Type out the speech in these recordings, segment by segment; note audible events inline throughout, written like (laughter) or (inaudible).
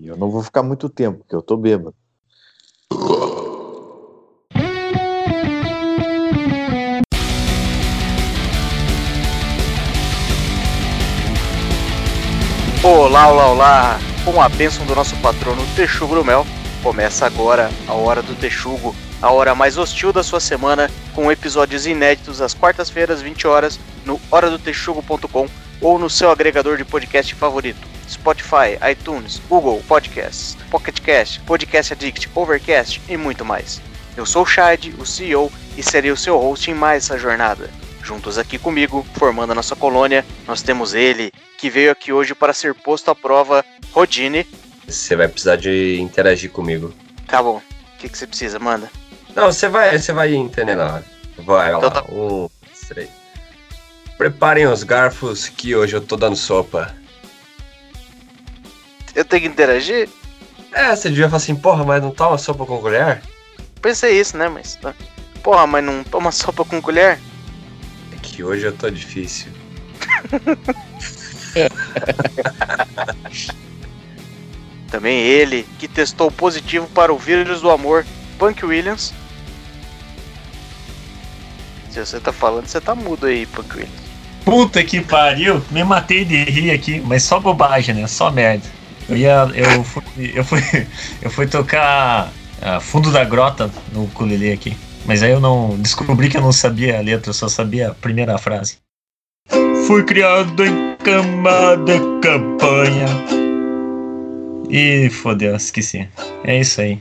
E eu não vou ficar muito tempo, porque eu tô bêbado. Olá, olá, olá! Com a bênção do nosso patrono Texugo do Mel, começa agora a Hora do Texugo, a hora mais hostil da sua semana, com episódios inéditos às quartas-feiras, 20 horas, no horadotexugo.com ou no seu agregador de podcast favorito. Spotify, iTunes, Google Podcasts, Pocket Cast, Podcast Addict, Overcast e muito mais. Eu sou o Shad, o CEO, e serei o seu host em mais essa jornada. Juntos aqui comigo, formando a nossa colônia, nós temos ele, que veio aqui hoje para ser posto à prova, Rodine. Você vai precisar de interagir comigo. Tá bom. O que, que você precisa? Manda. Não, você vai, você vai entender na hora. Vai Então lá. tá. Um, três. Preparem os garfos que hoje eu tô dando sopa. Eu tenho que interagir? É, você devia falar assim, porra, mas não toma sopa com colher? Pensei isso, né? Mas. tá. Porra, mas não toma sopa com colher? É que hoje eu tô difícil. (laughs) Também ele, que testou positivo para o vírus do amor, Punk Williams. Se você tá falando, você tá mudo aí, Punk Williams. Puta que pariu, me matei de rir aqui, mas só bobagem, né? Só merda. Eu ia. Eu fui. Eu fui, (laughs) eu fui tocar ah, fundo da grota no ukulele aqui. Mas aí eu não. Descobri que eu não sabia a letra, eu só sabia a primeira frase. Fui criado em cama de campanha. E fodeu, esqueci. É isso aí.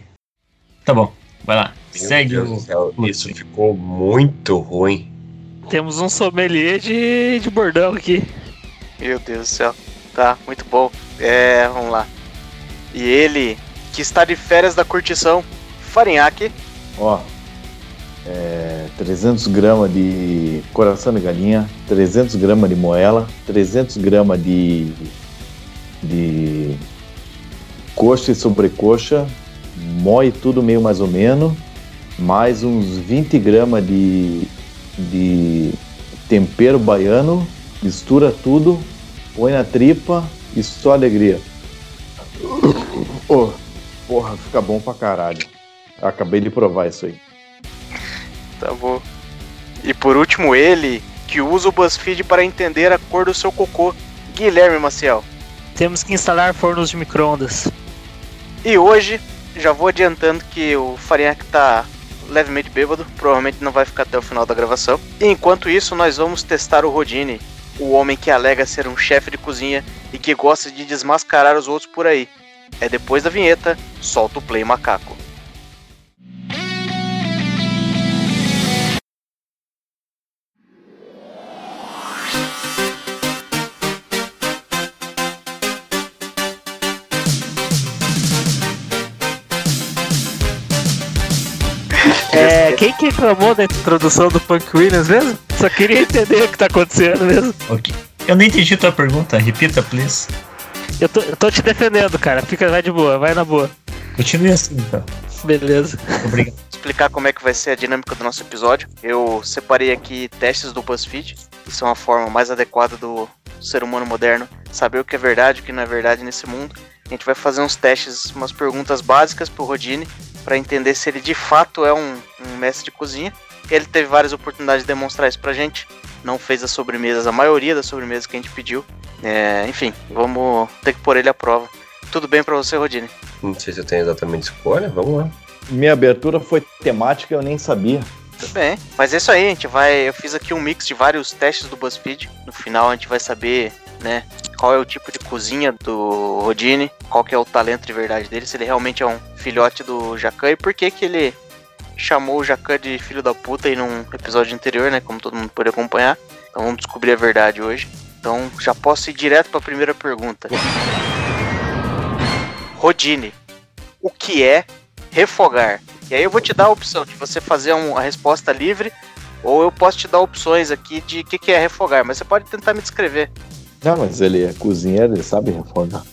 Tá bom, vai lá. Meu Segue Deus o. do céu, Isso ficou muito ruim. Temos um sommelier de, de bordão aqui. Meu Deus do céu. Tá, muito bom. É, vamos lá. E ele, que está de férias da curtição, Farinhaque. Ó, é, 300 gramas de coração de galinha, 300 gramas de moela, 300 gramas de, de coxa e sobrecoxa, moe tudo meio mais ou menos, mais uns 20 gramas de, de tempero baiano, mistura tudo, põe na tripa e só alegria. Ô, porra, fica bom pra caralho. Acabei de provar isso aí. Tá bom. E por último, ele, que usa o BuzzFeed para entender a cor do seu cocô, Guilherme Maciel. Temos que instalar fornos de micro-ondas. E hoje, já vou adiantando que o Farinhaque tá levemente bêbado, provavelmente não vai ficar até o final da gravação. E enquanto isso, nós vamos testar o Rodine, o homem que alega ser um chefe de cozinha e que gosta de desmascarar os outros por aí. É depois da vinheta, solta o play macaco. Reclamou da introdução do Punk Williams mesmo? Só queria entender o que tá acontecendo mesmo. Ok. Eu não entendi tua pergunta, repita, please. Eu tô, eu tô te defendendo, cara. Fica, vai de boa, vai na boa. Continue assim, então. Beleza. Obrigado. explicar como é que vai ser a dinâmica do nosso episódio. Eu separei aqui testes do BuzzFeed, que são a forma mais adequada do ser humano moderno saber o que é verdade e o que não é verdade nesse mundo. A gente vai fazer uns testes, umas perguntas básicas pro Rodine, para entender se ele de fato é um, um mestre de cozinha. Ele teve várias oportunidades de demonstrar isso pra gente. Não fez as sobremesas, a maioria das sobremesas que a gente pediu. É, enfim, vamos ter que pôr ele à prova. Tudo bem pra você, Rodine? Não sei se eu tenho exatamente escolha, vamos lá. Minha abertura foi temática, eu nem sabia. Tudo bem. Mas é isso aí, a gente vai. Eu fiz aqui um mix de vários testes do BuzzFeed. No final a gente vai saber, né, qual é o tipo de cozinha do Rodine, qual que é o talento de verdade dele, se ele realmente é um filhote do Jacan e por que que ele chamou o Jacan de filho da puta aí num episódio anterior, né, como todo mundo pôde acompanhar. Então vamos descobrir a verdade hoje. Então já posso ir direto para a primeira pergunta. (laughs) Rodine, o que é refogar? E aí eu vou te dar a opção de você fazer um- a resposta livre, ou eu posso te dar opções aqui de o que, que é refogar, mas você pode tentar me descrever. Não, mas ele é cozinheiro, ele sabe refogar.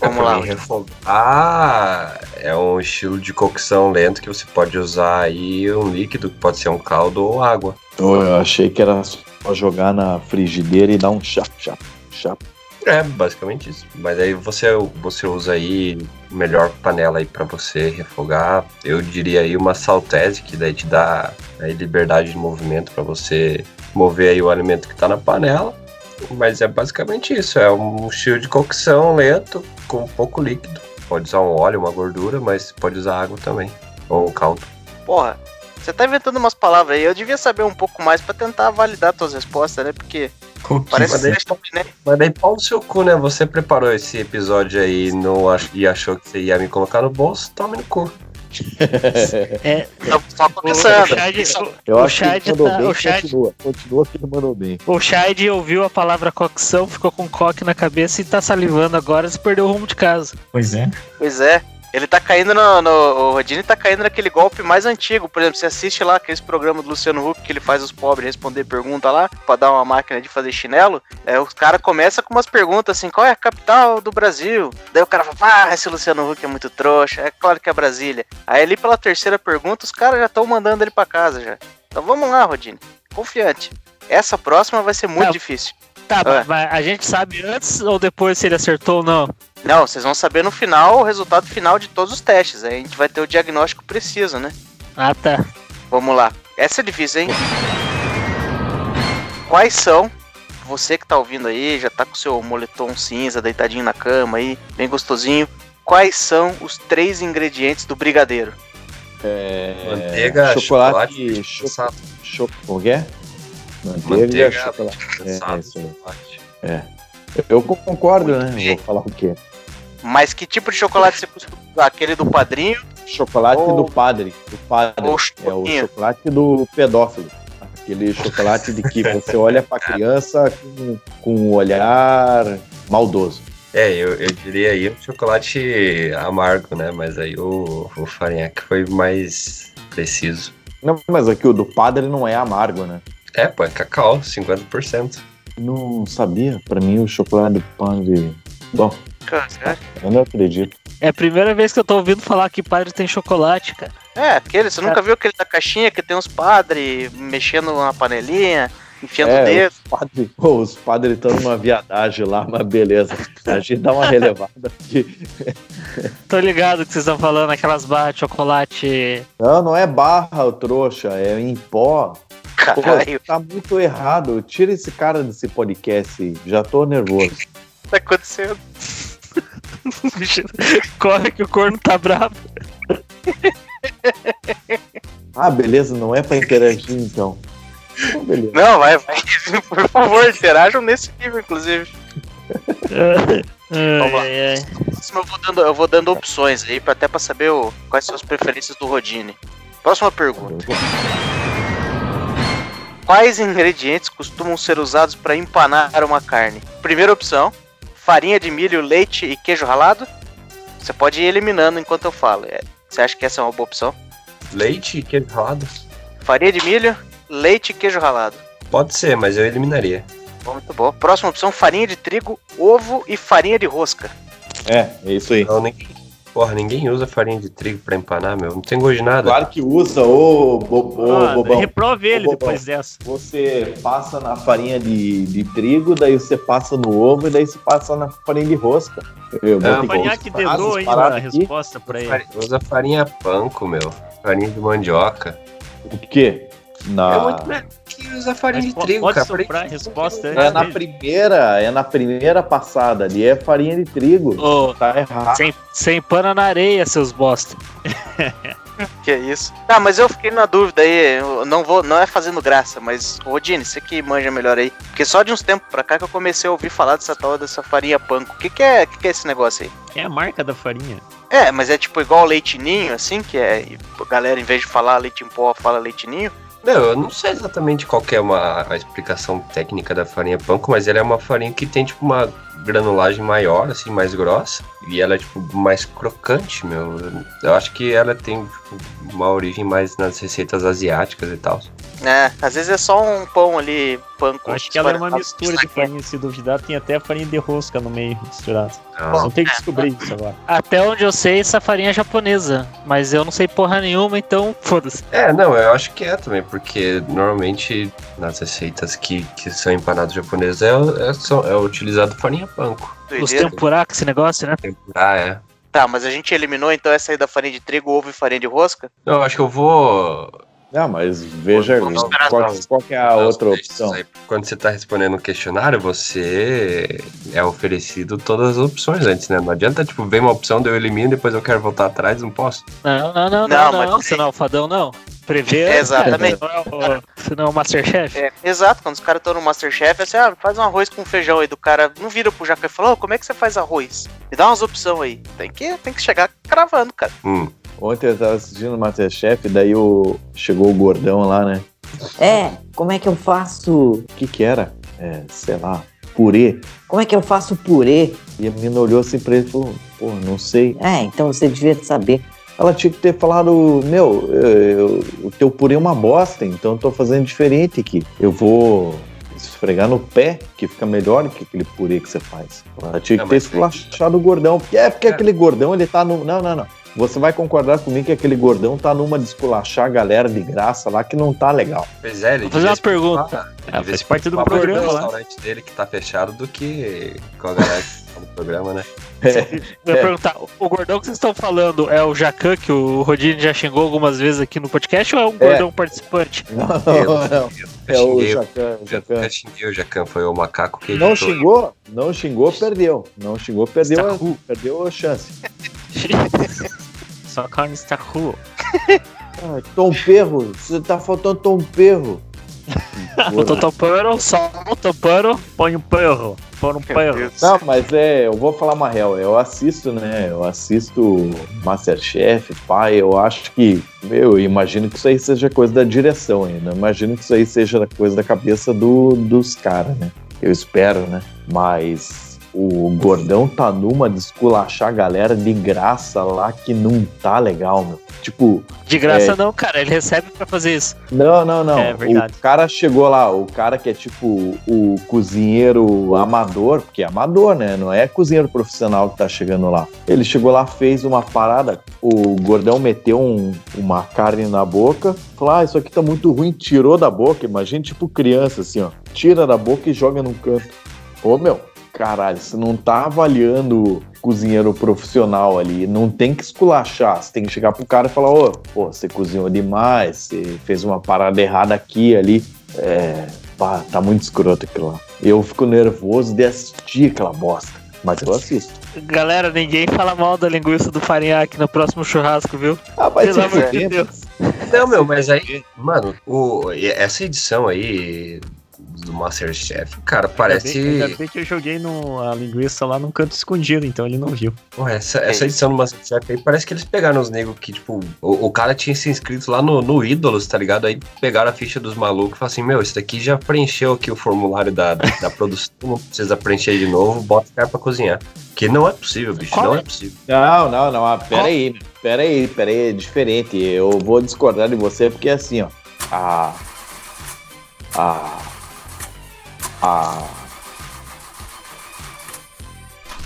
Vamos lá. refogar. Ah, é um estilo de cocção lento que você pode usar aí um líquido, que pode ser um caldo ou água. Oh, eu achei que era só jogar na frigideira e dar um chap, chap, chap. É, basicamente isso. Mas aí você, você usa aí melhor panela aí pra você refogar. Eu diria aí uma saltese, que daí te dá aí liberdade de movimento pra você mover aí o alimento que tá na panela. Mas é basicamente isso, é um estilo de cocção lento, com pouco líquido. Pode usar um óleo, uma gordura, mas pode usar água também. Ou um caldo. Porra, você tá inventando umas palavras aí. Eu devia saber um pouco mais pra tentar validar tuas respostas, né? Porque parece Mas que aí- você né? Mas daí pau no seu cu, né? Você preparou esse episódio aí ach- e achou que você ia me colocar no bolso, tome no cu. (laughs) É, Tá só o começando. Chad, Eu o acho que Chad ele mandou tá- bem, o Chad- continua. Continua que ele mandou bem. o Chad ouviu a palavra cocção, ficou com coque na cabeça e tá salivando agora se perdeu o rumo de casa. Pois é. Pois é. Ele tá caindo no, no. O Rodine tá caindo naquele golpe mais antigo. Por exemplo, você assiste lá aqueles programas do Luciano Huck que ele faz os pobres responder pergunta lá, pra dar uma máquina de fazer chinelo. É, os caras começam com umas perguntas assim: qual é a capital do Brasil? Daí o cara fala: ah, esse Luciano Huck é muito trouxa. É claro que é Brasília. Aí ali pela terceira pergunta, os caras já estão mandando ele pra casa já. Então vamos lá, Rodine. Confiante. Essa próxima vai ser muito Tá. difícil. Tá, É. mas a gente sabe antes ou depois se ele acertou ou não? Não, vocês vão saber no final o resultado final de todos os testes. Aí a gente vai ter o diagnóstico preciso, né? Ah, tá. Vamos lá. Essa é difícil, hein? Quais são, você que tá ouvindo aí, já tá com seu moletom cinza, deitadinho na cama aí, bem gostosinho. Quais são os três ingredientes do brigadeiro? É, Manteiga, chocolate, chocolate, cho- sabe? cho- como que é? Manteiga, Manteiga, chocolate. É, é isso aí. Eu concordo, né? bem. Vou falar o quê? Mas que tipo de chocolate você costuma usar? Aquele do padrinho Chocolate Ou- do padre. Do padre. ou É o chocolate do pedófilo. Aquele chocolate de que (laughs) você olha pra criança com, com um olhar maldoso. É, eu, eu diria aí o chocolate amargo, né? Mas aí o, o farinhaque foi mais preciso. Não, mas aqui o do padre não é amargo, né? É, pô, é cacau, 50%. Não sabia. Pra mim o chocolate do padre. Bom, Eu não acredito. É a primeira vez que eu tô ouvindo falar que padre tem chocolate, cara. É, aquele, você nunca viu aquele da caixinha que tem uns padres mexendo na panelinha, enfiando o É, dedo? os padres pô, os padres estão numa viadagem lá, mas beleza. A gente dá uma relevada aqui. (laughs) Tô ligado que vocês estão falando, aquelas barras de chocolate. Não, não é barra, trouxa, é em pó. Pô, Caralho, tá muito errado. Tira esse cara desse podcast. Já tô nervoso. o (laughs) tá acontecendo? (laughs) Corre que o corno tá bravo. Ah, beleza, não é pra interagir então. Então, beleza. Não, vai, vai. (laughs) Por favor, interajam nesse nível, inclusive. Vamos lá. Ai, ai. Próximo eu vou dando, eu vou dando opções aí, pra, até pra saber o- quais são as preferências do Rodine. Próxima pergunta. Quais ingredientes costumam ser usados para empanar uma carne? Primeira opção: farinha de milho, leite e queijo ralado. Você pode ir eliminando enquanto eu falo. É, Você acha que essa é uma boa opção? Leite e queijo ralado? Farinha de milho, leite e queijo ralado. Pode ser, mas eu eliminaria. Bom, Muito bom. Próxima opção: farinha de trigo, ovo e farinha de rosca. É, é isso aí. Não, ninguém, porra, ninguém usa farinha de trigo pra empanar, meu. Não tem gosto de nada. Claro que usa, ô, bo- ô, Ah, bobão. reprove ele Ô, depois dessa. Você passa na farinha de, de trigo, daí você passa no ovo e daí você passa na farinha de rosca. Eu Farinhaque todas as dedou ainda paradas a aqui. resposta pra ele. Farinha- Usa farinha panko, meu. Farinha de mandioca. O quê? É Na... muito melhor que usar farinha Mas de trigo, pode cara. soprar a resposta tem É na primeira, é na primeira passada ali, é farinha de trigo. Ô, Tá errado. sem, sem pana na areia, seus bosta. (laughs) Que é isso? Tá, mas eu fiquei na dúvida aí. Eu não vou, não é fazendo graça, mas Rodine, você que manja melhor aí. Porque só de uns tempos pra cá que eu comecei a ouvir falar dessa tal dessa farinha panko. O que, que é, que, que é esse negócio aí? É a marca da farinha. É, mas é tipo igual leite ninho, assim, que é. e A galera, em vez de falar leite em pó, fala leite ninho. Não, eu não sei exatamente qual é uma, a explicação técnica da farinha panko, mas ela é uma farinha que tem, tipo, uma granulagem maior, assim, mais grossa. E ela é, tipo, mais crocante, meu. Eu acho que ela tem, tipo, uma origem mais nas receitas asiáticas e tal. É, às vezes é só um pão ali, panko. Eu acho que ela é uma mistura de farinha, se duvidar, tem até farinha de rosca no meio misturada. Não tem que descobrir isso agora. Até onde eu sei, essa farinha é japonesa. Mas eu não sei porra nenhuma, então foda-se. É, não, eu acho que é também, porque normalmente nas receitas que, que são empanadas japonesas é, é, é utilizado farinha é banco. Os tempurá com esse negócio, né? Ah, é. Tá, mas a gente eliminou então essa aí da farinha de trigo, ovo e farinha de rosca? Eu acho que eu vou. Não, mas veja qual, não. qual que é a outra opção. aí, Quando você tá respondendo um questionário, você é oferecido todas as opções antes, né? Não adianta, tipo, vem uma opção, daí eu elimino, depois eu quero voltar atrás, não posso. Não, não, não, Não, não, mas- não. Você não é o fadão, não. Prevê. É, (laughs) exatamente. Você não é o, você não é o Masterchef. É, exato, quando os caras estão no Masterchef, é assim, ah, faz um arroz com feijão aí do cara, não vira pro Jacan e fala, "Ô, como é que você faz arroz? Me dá umas opções aí. Tem que, tem que chegar cravando, cara. Hum. Ontem eu tava assistindo o Masterchef, daí o... chegou o gordão lá, né? É, como é que eu faço? O que que era? É, sei lá, purê. Como é que eu faço purê? E a menina olhou assim pra ele e falou, pô, não sei. É, então você devia saber. Ela tinha que ter falado, meu, eu- eu- o teu purê é uma bosta, então eu tô fazendo diferente aqui. Eu vou esfregar no pé, que fica melhor que aquele purê que você faz. Ela tinha que Não, ter mas- esculachado o gordão. Porque é porque É. aquele gordão, ele tá no... Não, não, não. Você vai concordar comigo que aquele gordão tá numa de esculachar a galera de graça lá que não tá legal. Pois é, ele Vou fazer uma pergunta. Ah, devia faz parte do programa lá. restaurante dele que tá fechado do que com a galera que tá no programa, né? Eu ia É. perguntar, o gordão que vocês estão falando é o Jacan, que o Rodine já xingou algumas vezes aqui no podcast, ou é um gordão participante? Não, Eu- não. É Eu o xinguei, Jacan. o eu Jacan. já xinguei o Jacan, foi o macaco que Não editou. xingou, não xingou, perdeu. Não xingou, perdeu, a, perdeu a chance. (laughs) Só carne está crua. Ah, Tom Perro, você tá faltando Tom Perro. Eu tô topando, só topando. Põe um perro. Põe um perro. Não, mas é, eu vou falar uma real. Eu assisto, né? Eu assisto Masterchef, pai. Eu acho que, meu, eu imagino que isso aí seja coisa da direção ainda. Eu imagino que isso aí seja coisa da cabeça do, dos caras, né? Eu espero, né? Mas o gordão tá numa de esculachar a galera de graça lá que não tá legal, meu. Tipo, De graça É. não, cara, ele recebe pra fazer isso. Não, não, não. É verdade. O cara chegou lá, o cara que é tipo o cozinheiro amador, porque é amador, né? Não é cozinheiro profissional que tá chegando lá. Ele chegou lá, fez uma parada, o gordão meteu um- uma carne na boca, falou: Ah, isso aqui tá muito ruim, tirou da boca. Imagina, tipo criança, assim, ó. Tira da boca e joga num canto. Ô, meu. Caralho, você não tá avaliando cozinheiro profissional ali. Não tem que esculachar. Você tem que chegar pro cara e falar: Ô, pô, você cozinhou demais, você fez uma parada errada aqui ali. É. Pá, tá muito escroto aquilo lá. Eu fico nervoso de assistir aquela bosta. Mas eu assisto. Galera, ninguém fala mal da linguiça do farinhaque no próximo churrasco, viu? Ah, vai Pelo amor de. Deus. Não, meu, mas aí, mano, o, essa edição aí do Masterchef, cara, Ainda parece. bem, ainda bem que eu joguei no, a linguiça lá num canto escondido, então ele não viu. Porra, essa, essa edição do Masterchef aí parece que eles pegaram os negros que, tipo, o, o cara tinha se inscrito lá no, no Ídolos, tá ligado? Aí pegaram a ficha dos malucos e falaram assim: Meu, isso daqui já preencheu aqui o formulário da, da (laughs) produção, não precisa preencher de novo, bota o cara pra cozinhar. Que não é possível, bicho, Qual não é? é possível. Não, não, não. Ah, pera aí, pera aí, pera aí, é diferente. Eu vou discordar de você porque assim, ó. A. A. A.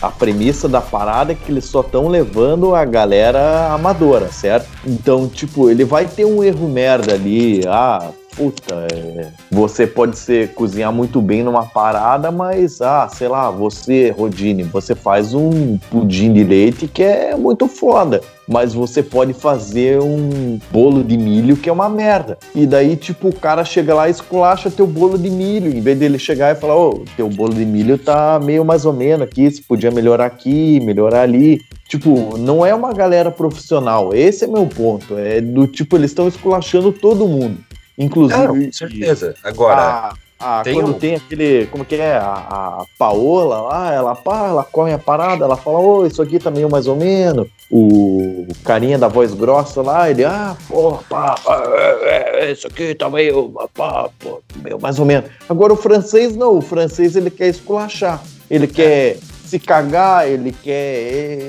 A premissa da parada é que eles só estão levando a galera amadora, certo? Então, tipo, ele vai ter um erro merda ali. Ah, puta, é, você pode ser cozinhar muito bem numa parada, mas, ah, sei lá, você, Rodine, você faz um pudim de leite que é muito foda. Mas você pode fazer um bolo de milho que é uma merda. E daí, tipo, o cara chega lá e esculacha teu bolo de milho. Em vez dele chegar e falar, ô, teu bolo de milho tá meio mais ou menos aqui, você podia melhorar aqui, melhorar ali. Tipo, não é uma galera profissional. Esse é meu ponto. É do tipo, eles estão esculachando todo mundo. Inclusive. Não, com certeza. Agora, a- a- tem quando um- tem aquele. Como que é? A, a Paola lá, ela, pá, ela come a parada, ela fala, ô, isso aqui tá meio mais ou menos. O carinha da voz grossa lá, ele, ah, porra, pá, pá, é, é, isso aqui tá meio, pá, pô, meio mais ou menos. Agora o francês não, o francês ele quer esculachar. Ele quer se cagar, ele quer.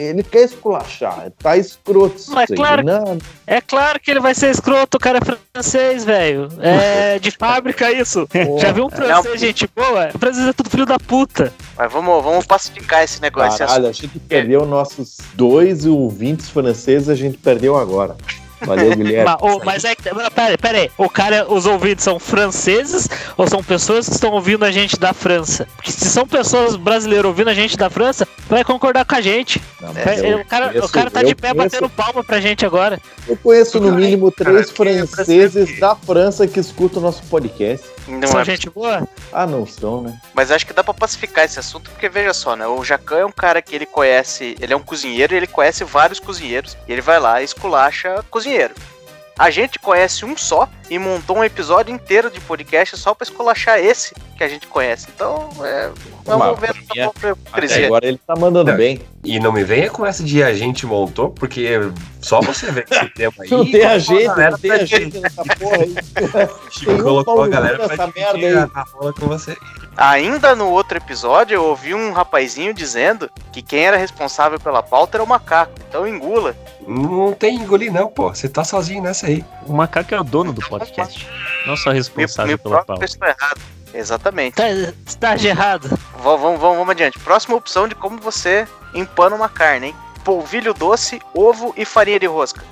Ele quer esculachar. Tá escroto isso Mas aí. claro- Não, É claro que ele vai ser escroto, o cara é francês, velho. É (laughs) de fábrica isso. Já viu um francês, gente boa? O francês é tudo filho da puta. Mas vamos, vamos pacificar esse negócio. esse Caralho, a gente perdeu nossos dois ouvintes franceses, a gente perdeu agora. Valeu, (laughs) Guilherme. Mas, ô, mas é que. mas Pera aí, pera aí. O cara, os ouvintes são franceses ou são pessoas que estão ouvindo a gente da França? Porque se são pessoas brasileiras ouvindo a gente da França, vai concordar com a gente. Não, É, o, cara, conheço- o cara tá de pé conheço- batendo palma pra gente agora. Eu conheço no Cara, mínimo cara, três que é franceses da França que escutam o nosso podcast. Não São é- gente boa? Ah, não são, né? Mas acho que dá pra pacificar esse assunto, porque veja só, né? O Jacan é um cara que ele conhece, ele é um cozinheiro e ele conhece vários cozinheiros. E ele vai lá e esculacha cozinheiro. A gente conhece um só e montou um episódio inteiro de podcast só pra esculachar esse que a gente conhece. Então, é, Até hipocrisia. agora ele tá mandando Não. bem. E não me venha com essa de a gente montou, porque só você vê que esse (laughs) tema aí. Não tem colocou a agenda, não tem agenda nessa porra aí. (laughs) Chico Tem um colocou a galera pra dividir merda aí. a, a rola com você. Ainda no outro episódio, eu ouvi um rapazinho dizendo que quem era responsável pela pauta era o macaco. Então engula. Não tem engolir, não, pô. Você tá sozinho nessa aí. O macaco é o dono do podcast. Não só responsável me pela prova que eu pauta. estou errado. Exatamente. Tá, tá de errado. Vamos, vamos, vamos, vamos adiante. Próxima opção de como você empana uma carne, hein? Polvilho doce, ovo e farinha de rosca.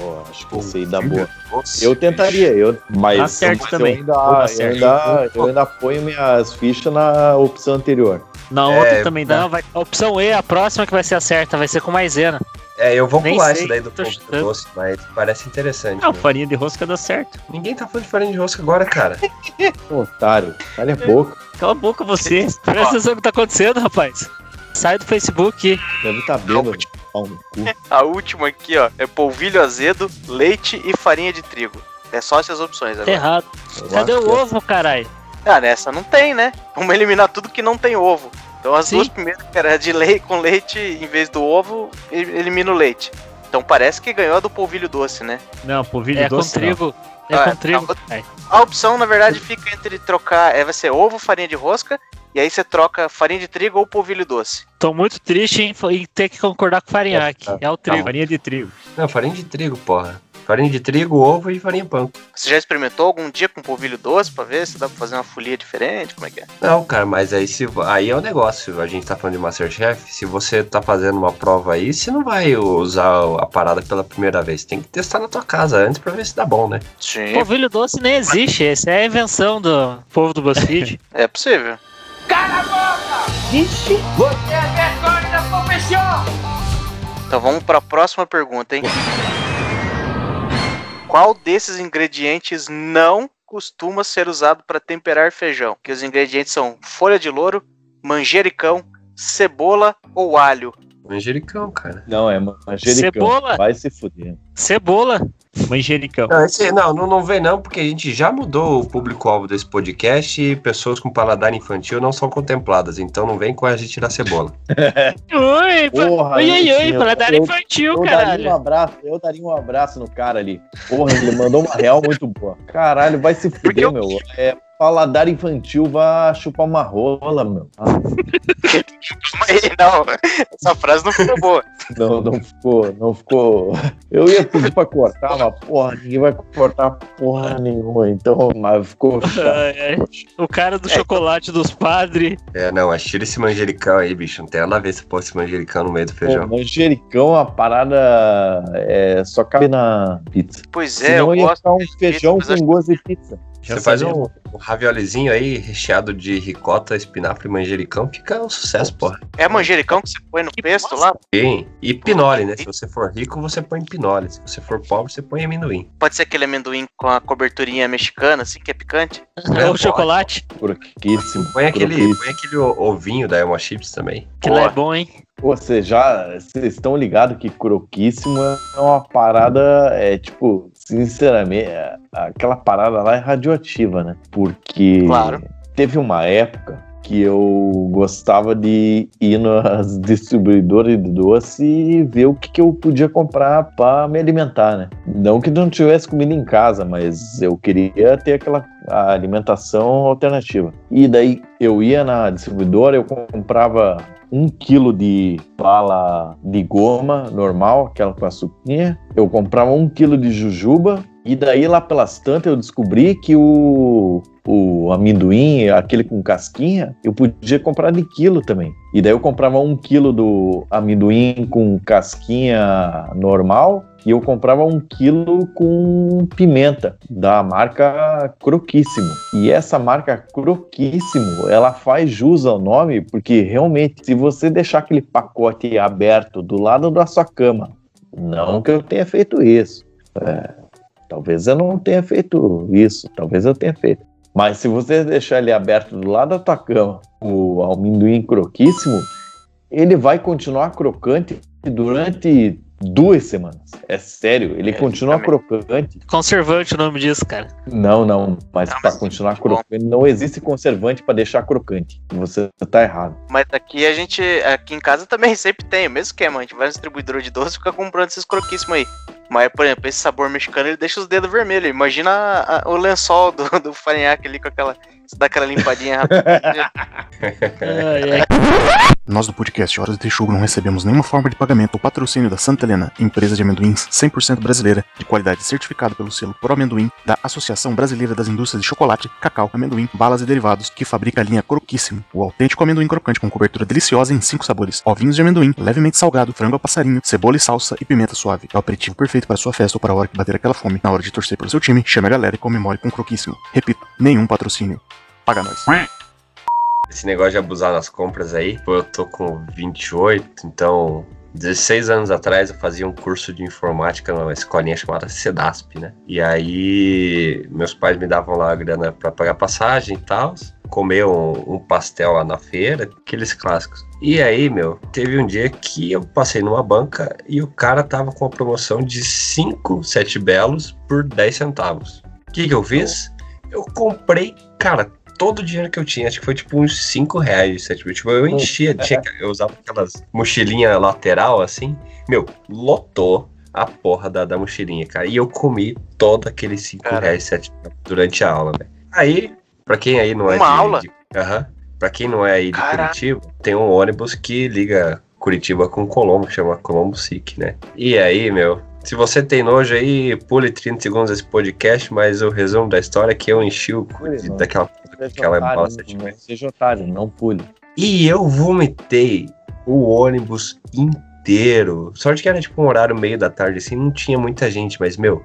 Oh, acho que esse aí dá boa. Nossa, Eu tentaria, eu, mas Acerto eu, também. ainda, eu, ainda, eu ainda ponho minhas fichas na opção anterior. Na É, outra também dá. Não, vai, a opção E, a próxima que vai ser a certa, vai ser com maisena. É, eu vou Nem pular sei, isso daí do ponto chutando. doce, mas parece interessante. Não, né? farinha de rosca dá certo. Ninguém tá falando de farinha de rosca agora, cara. (laughs) Otário, calha a boca. Cala a boca você. Presta atenção no que tá acontecendo, rapaz. Sai do Facebook. Deve estar bêbado. Pau no cu. (laughs) A última aqui, ó, é polvilho azedo, leite e farinha de trigo. É só essas opções Tá agora. errado. Eu Cadê o que é ovo, caralho? Ah, nessa não tem, né? Vamos eliminar tudo que não tem ovo. Então as Sim. duas primeiras, que era de leite com leite em vez do ovo, elimina o leite. Então parece que ganhou a do polvilho doce, né? Não, polvilho É com doce não. trigo. É Ah, com é, trigo. não, caralho. A opção, na verdade, fica entre trocar, é, vai ser ovo, farinha de rosca, e aí você troca farinha de trigo ou polvilho doce. Tô muito triste em, em ter que concordar com o Farinhaque. É o Não, trigo. farinha de trigo. Não, farinha de trigo, porra. Farinha de trigo, ovo e farinha pão. Você já experimentou algum dia com polvilho doce pra ver se dá pra fazer uma folia diferente? Como é que é? Não, cara, mas aí se aí é o negócio. A gente tá falando de Masterchef. Se você tá fazendo uma prova aí, você não vai usar a parada pela primeira vez. Tem que testar na tua casa antes pra ver se dá bom, né? Sim. Polvilho doce nem existe. Essa é a invenção do povo do BuzzFeed. É possível. Então vamos para a próxima pergunta, hein? Qual desses ingredientes não costuma ser usado para temperar feijão? Que os ingredientes são folha de louro, manjericão, cebola ou alho. Manjericão, cara. Não, é manjericão. Cebola? Vai se fuder. Cebola. Manjericão. Não, esse- não, não, não vem não, porque a gente já mudou o público-alvo desse podcast e pessoas com paladar infantil não são contempladas. Então não vem com a gente da cebola. (laughs) Oi, Porra, oi, oi, oi, paladar eu- infantil, Eu daria um caralho. abraço, eu daria um abraço no cara ali. Porra, ele mandou uma real muito boa. Caralho, vai se Porque fuder, eu- meu. É paladar infantil, vai chupar uma rola, meu. Ah, Não, essa frase não ficou boa. não, não ficou, não ficou. Eu ia pedir pra cortar, mas porra, ninguém vai cortar porra nenhuma, então, mas ficou. O cara do chocolate dos padres. É, não, mas tira esse manjericão aí, bicho. Não tem nada a ver se pôr esse manjericão no meio do Pô, feijão. manjericão, a parada é, só cabe na pizza. Pois é, Senão eu ia gosto. ficar um feijão mas com gosto de pizza. Já Você faz um, um raviolizinho aí, recheado de ricota, espinafre e manjericão, fica um sucesso, porra. É manjericão que você põe no pesto lá? E, e pinole, né? Se você for rico, você põe pinole. Se você for pobre, você põe amendoim. Pode ser aquele amendoim com a coberturinha mexicana, assim, que é picante? É, o chocolate. Porquíssimo. Põe aquele, põe aquele o- ovinho da Elma Chips também. Que lá é bom, hein? Pô, Vocês já vocês estão ligados que croquíssimo é uma parada, é tipo, sinceramente, é- aquela parada lá é radioativa, né? Porque Claro. teve uma época que eu gostava de ir nas (laughs) distribuidoras de doce e ver o que, que eu podia comprar para me alimentar, né? Não que não tivesse comida em casa, mas eu queria ter aquela alimentação alternativa. E daí eu ia na distribuidora, eu comprava um quilo de bala de goma normal, aquela com açuquinha. Eu comprava um quilo de jujuba. E daí lá pelas tantas eu descobri que o, o amendoim, aquele com casquinha, eu podia comprar de quilo também. E daí eu comprava um quilo do amendoim com casquinha normal e eu comprava um quilo com pimenta da marca Croquíssimo. E essa marca Croquíssimo, ela faz jus ao nome porque realmente, se você deixar aquele pacote aberto do lado da sua cama, não que eu tenha feito isso. É, talvez eu não tenha feito isso, talvez eu tenha feito. Mas se você deixar ele aberto do lado da tua cama, o amendoim croquíssimo, ele vai continuar crocante durante duas semanas. É sério, ele É, continua também. crocante. Conservante o nome disso, cara. Não, não, mas para continuar bom. crocante, não existe conservante para deixar crocante. Você tá errado. Mas aqui a gente, aqui em casa também sempre tem o mesmo esquema. A gente vai no distribuidor de doce e fica comprando esses croquíssimos aí. Mas, por exemplo, esse sabor mexicano ele deixa os dedos vermelhos. Imagina a- a- o lençol do, do farinhaque ali com aquela. Daquela limpadinha rápida. Ai, ai. Nós do podcast Horas de Texugo não recebemos nenhuma forma de pagamento ou patrocínio da Santa Helena, empresa de amendoins 100% brasileira, de qualidade certificada pelo selo Pro Amendoim, da Associação Brasileira das Indústrias de Chocolate, Cacau, Amendoim, Balas e Derivados, que fabrica a linha Croquíssimo, o autêntico amendoim crocante com cobertura deliciosa em cinco sabores, ovinhos de amendoim, levemente salgado, frango a passarinho, cebola e salsa e pimenta suave. É o aperitivo perfeito para sua festa ou para a hora que bater aquela fome. Na hora de torcer pelo seu time, chame a galera e comemore com Croquíssimo. Repito, nenhum patrocínio. Paga nós. Esse negócio de abusar nas compras aí, eu tô com 28, então 16 anos atrás eu fazia um curso de informática numa escolinha chamada CEDASP, né? E aí meus pais me davam lá a grana pra pagar passagem e tal, comer um, um pastel lá na feira, aqueles clássicos. E aí, meu, teve um dia que eu passei numa banca e o cara tava com uma promoção de 5 sete belos por 10 centavos. O que que eu fiz? Eu comprei, cara, todo o dinheiro que eu tinha, acho que foi tipo uns 5 reais, sabe? Tipo, eu enchia, tinha, eu usava aquelas mochilinha lateral assim, meu, lotou a porra da, da mochilinha, cara. E eu comi todo aqueles 5 Cara. reais, 7 durante a aula, velho. Aí, pra quem aí não é Uma de. aula? de- Aham. Pra quem não é aí de Caraca. Curitiba, tem um ônibus que liga Curitiba com Colombo, que chama Colombo Sick, né? E aí, meu, se você tem nojo aí, pule 30 segundos esse podcast, mas o resumo da história é que eu enchi o cu de- Não. daquela, daquela bala sete não seja otário, não pule. e eu vomitei o ônibus inteiro. Sorte que era tipo um horário meio da tarde, assim, não tinha muita gente, mas, meu,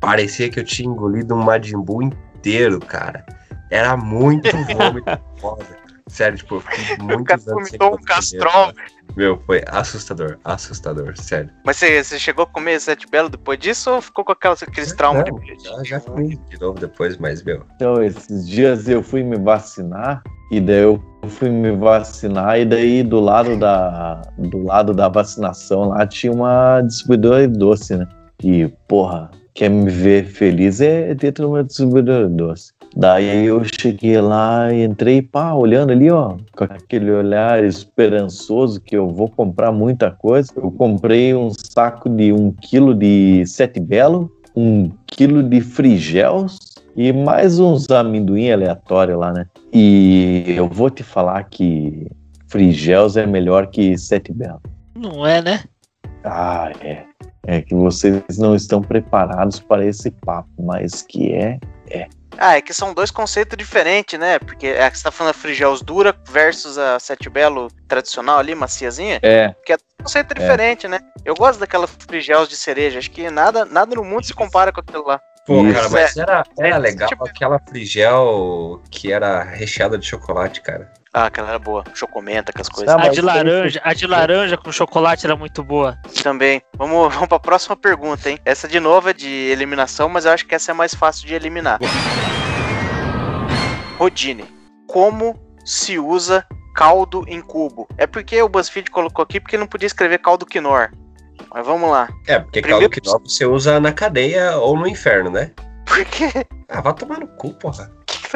parecia que eu tinha engolido um Majin Buu inteiro, cara. Era muito (laughs) vômito foda. Sério, tipo, eu fiquei (laughs) O muitos cara anos sem vomitou um castrol. Meu, foi assustador, assustador, sério. Mas você, você chegou a comer sete belo depois disso ou ficou com aquelas, aqueles traumas Não, de já, já comi de novo depois, mas, meu, Então, esses dias eu fui me vacinar e daí eu fui me vacinar e daí do lado da do lado da vacinação lá tinha uma distribuidora de doce, né? E, porra, quer me ver feliz é dentro de uma distribuidora de doce. Daí eu cheguei lá e entrei, pá, olhando ali, ó, com aquele olhar esperançoso que eu vou comprar muita coisa. Eu comprei um saco de um quilo de sete belo, um quilo de frigels e mais uns amendoim aleatório lá, né? E eu vou te falar que frigels é melhor que sete belo. Não é, né? Ah, é. É que vocês não estão preparados para esse papo, mas que é. Ah, é que são dois conceitos diferentes, né? Porque é que você tá falando a Frigels dura versus a Sete Belo tradicional ali, maciazinha. É, Conceito diferente, né? Eu gosto daquela Frigels de cereja. Acho que nada, nada no mundo se compara com aquilo lá. Pô, Isso. cara, mas era, era É, legal tipo- aquela frigel que era recheada de chocolate, cara. Ah, aquela era boa. Chocomenta, com as coisas. Ah, A de laranja, a de laranja com chocolate era muito boa. Também. Vamos, (laughs) vamos pra próxima pergunta, hein? Essa de novo é de eliminação, mas eu acho que essa é mais fácil de eliminar. Rodine, como se usa caldo em cubo? É porque o BuzzFeed colocou aqui porque não podia escrever caldo quinor. Mas vamos lá. É, porque Primeiro- caldo quinó você usa na cadeia ou no inferno, né? Por quê? Ah, vai tomar no cu, porra.